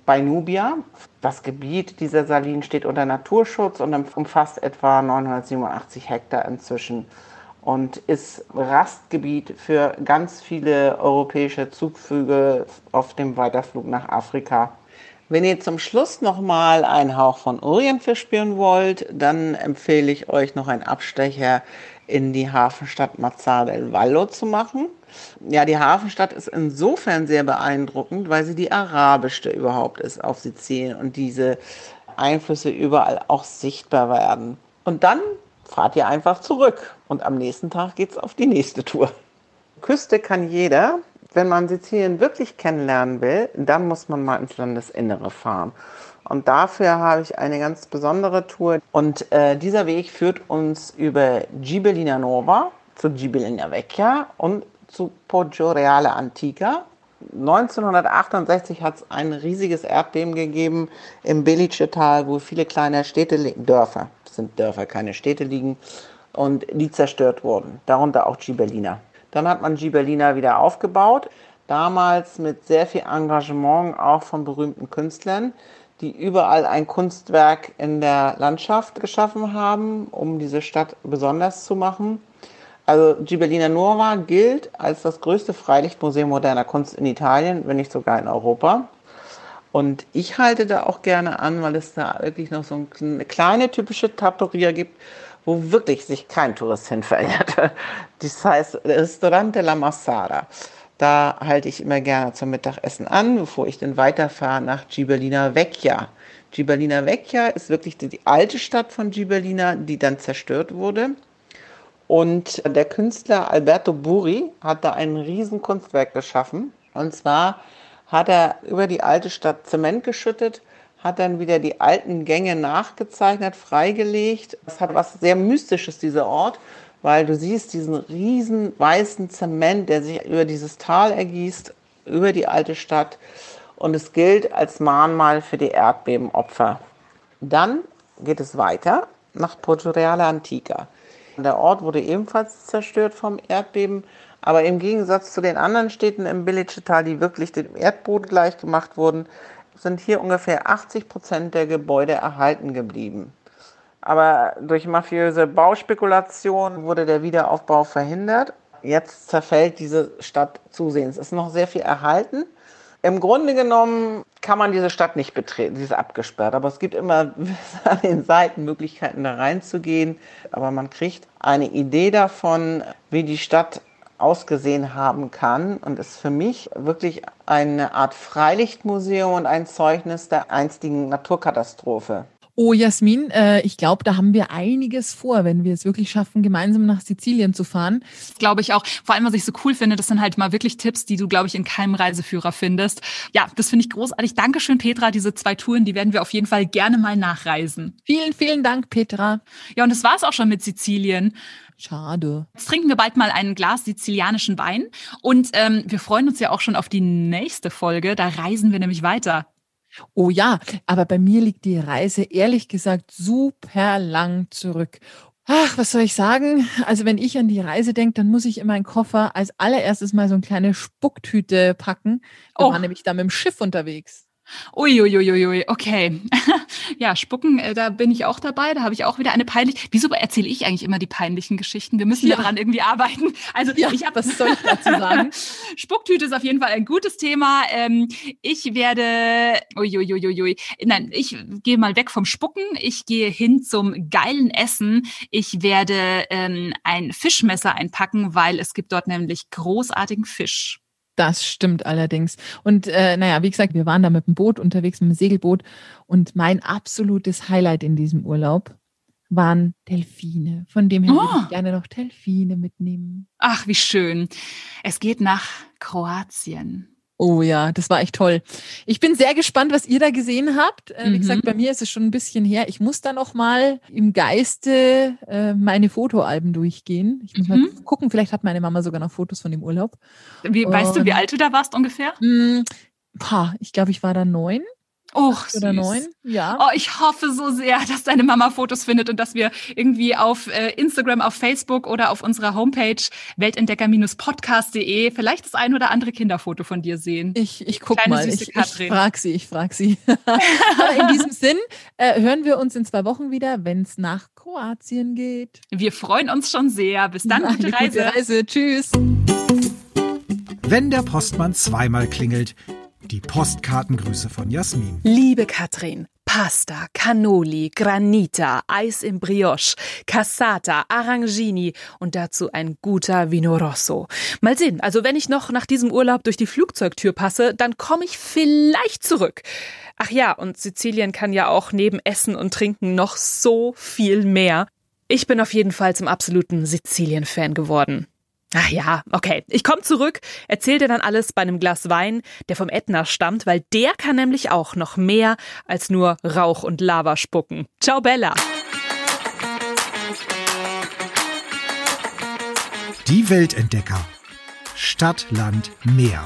bei Nubia. Das Gebiet dieser Salinen steht unter Naturschutz und umfasst etwa 987 Hektar inzwischen und ist Rastgebiet für ganz viele europäische Zugvögel auf dem Weiterflug nach Afrika. Wenn ihr zum Schluss nochmal einen Hauch von Orient verspüren wollt, dann empfehle ich euch noch einen Abstecher in die Hafenstadt Mazzar del Vallo zu machen. Ja, die Hafenstadt ist insofern sehr beeindruckend, weil sie die arabischste überhaupt ist auf Sizilien und diese Einflüsse überall auch sichtbar werden. Und dann fahrt ihr einfach zurück und am nächsten Tag geht's auf die nächste Tour. Küste kann jeder, wenn man Sizilien wirklich kennenlernen will, dann muss man mal ins Landesinnere fahren. Und dafür habe ich eine ganz besondere Tour. Und äh, dieser Weg führt uns über Gibellina Nova zu Gibellina Vecchia und zu Poggio Reale Antica. 1968 hat es ein riesiges Erdbeben gegeben im Belice-Tal, wo viele kleine Städte, Dörfer, das sind Dörfer, keine Städte liegen, und die zerstört wurden, darunter auch Gibellina. Dann hat man Gibellina wieder aufgebaut, damals mit sehr viel Engagement auch von berühmten Künstlern, die überall ein Kunstwerk in der Landschaft geschaffen haben, um diese Stadt besonders zu machen. Also Gibellina Nuova gilt als das größte Freilichtmuseum moderner Kunst in Italien, wenn nicht sogar in Europa. Und ich halte da auch gerne an, weil es da wirklich noch so eine kleine typische Trattoria gibt, wo wirklich sich kein Tourist hin verirrt. [LAUGHS] Das heißt Restaurante La Massara. Da halte ich immer gerne zum Mittagessen an, bevor ich dann weiterfahre nach Gibellina Vecchia. Gibellina Vecchia ist wirklich die alte Stadt von Gibellina, die dann zerstört wurde. Und der Künstler Alberto Buri hat da ein Riesenkunstwerk geschaffen. Und zwar hat er über die alte Stadt Zement geschüttet hat dann wieder die alten Gänge nachgezeichnet, freigelegt. Das hat was sehr Mystisches, dieser Ort, weil du siehst diesen riesen weißen Zement, der sich über dieses Tal ergießt, über die alte Stadt. Und es gilt als Mahnmal für die Erdbebenopfer. Dann geht es weiter nach Porto Reale Antica. Der Ort wurde ebenfalls zerstört vom Erdbeben, aber im Gegensatz zu den anderen Städten im Belice-Tal, die wirklich dem Erdboden gleich gemacht wurden, sind hier ungefähr 80 Prozent der Gebäude erhalten geblieben. Aber durch mafiöse Bauspekulation wurde der Wiederaufbau verhindert. Jetzt zerfällt diese Stadt zusehends. Es ist noch sehr viel erhalten. Im Grunde genommen kann man diese Stadt nicht betreten, sie ist abgesperrt. Aber es gibt immer [LAUGHS] an den Seiten Möglichkeiten, da reinzugehen. Aber man kriegt eine Idee davon, wie die Stadt ausgesehen haben kann und ist für mich wirklich eine Art Freilichtmuseum und ein Zeugnis der einstigen Naturkatastrophe. Oh, Jasmin, äh, ich glaube, da haben wir einiges vor, wenn wir es wirklich schaffen, gemeinsam nach Sizilien zu fahren. Glaube ich auch. Vor allem, was ich so cool finde, das sind halt mal wirklich Tipps, die du, glaube ich, in keinem Reiseführer findest. Ja, das finde ich großartig. Dankeschön, Petra. Diese zwei Touren, die werden wir auf jeden Fall gerne mal nachreisen. Vielen, vielen Dank, Petra. Ja, und das war's auch schon mit Sizilien. Schade. Jetzt trinken wir bald mal ein Glas sizilianischen Wein und ähm, wir freuen uns ja auch schon auf die nächste Folge. Da reisen wir nämlich weiter. Oh ja, aber bei mir liegt die Reise ehrlich gesagt super lang zurück. Ach, was soll ich sagen? Also wenn ich an die Reise denke, dann muss ich in meinen Koffer als allererstes mal so eine kleine Spucktüte packen. Wir oh. waren nämlich da mit dem Schiff unterwegs. Uiuiuiui, okay. [LAUGHS] ja, Spucken, äh, da bin ich auch dabei. Da habe ich auch wieder eine peinliche. Wieso erzähle ich eigentlich immer die peinlichen Geschichten? Wir müssen ja. daran irgendwie arbeiten. Also ja, ich habe was soll ich dazu sagen? [LAUGHS] Spucktüte ist auf jeden Fall ein gutes Thema. Ähm, ich werde, uiuiuiui, nein, ich gehe mal weg vom Spucken. Ich gehe hin zum geilen Essen. Ich werde ähm, ein Fischmesser einpacken, weil es gibt dort nämlich großartigen Fisch. Das stimmt allerdings. Und äh, naja, wie gesagt, wir waren da mit dem Boot unterwegs, mit dem Segelboot. Und mein absolutes Highlight in diesem Urlaub waren Delfine. Von dem her oh. würde ich gerne noch Delfine mitnehmen. Ach, wie schön. Es geht nach Kroatien. Oh ja, das war echt toll. Ich bin sehr gespannt, was ihr da gesehen habt. Äh, wie mhm. gesagt, bei mir ist es schon ein bisschen her. Ich muss da noch mal im Geiste äh, meine Fotoalben durchgehen. Ich muss mhm. mal gucken, vielleicht hat meine Mama sogar noch Fotos von dem Urlaub. Wie, weißt du, wie alt du da warst ungefähr? Mh, hm, ich glaube, ich war da neun. Och, oder neun. Ja. Oh, ich hoffe so sehr, dass deine Mama Fotos findet und dass wir irgendwie auf äh, Instagram, auf Facebook oder auf unserer Homepage weltentdecker-podcast.de vielleicht das ein oder andere Kinderfoto von dir sehen. Ich, ich guck Kleine, mal. Ich, ich frag sie, ich frag sie. [LAUGHS] in diesem Sinn äh, hören wir uns in zwei Wochen wieder, wenn es nach Kroatien geht. Wir freuen uns schon sehr. Bis dann, gute Reise. Gute Reise. Tschüss. Wenn der Postmann zweimal klingelt, die Postkartengrüße von Jasmin. Liebe Katrin, Pasta, Cannoli, Granita, Eis im Brioche, Cassata, Arrangini und dazu ein guter Vino Rosso. Mal sehen, also wenn ich noch nach diesem Urlaub durch die Flugzeugtür passe, dann komme ich vielleicht zurück. Ach ja, und Sizilien kann ja auch neben Essen und Trinken noch so viel mehr. Ich bin auf jeden Fall zum absoluten Sizilien-Fan geworden. Ach ja, okay. Ich komme zurück, erzähl dir dann alles bei einem Glas Wein, der vom Ätna stammt, weil der kann nämlich auch noch mehr als nur Rauch und Lava spucken. Ciao Bella. Die Weltentdecker. Stadt, Land, Meer.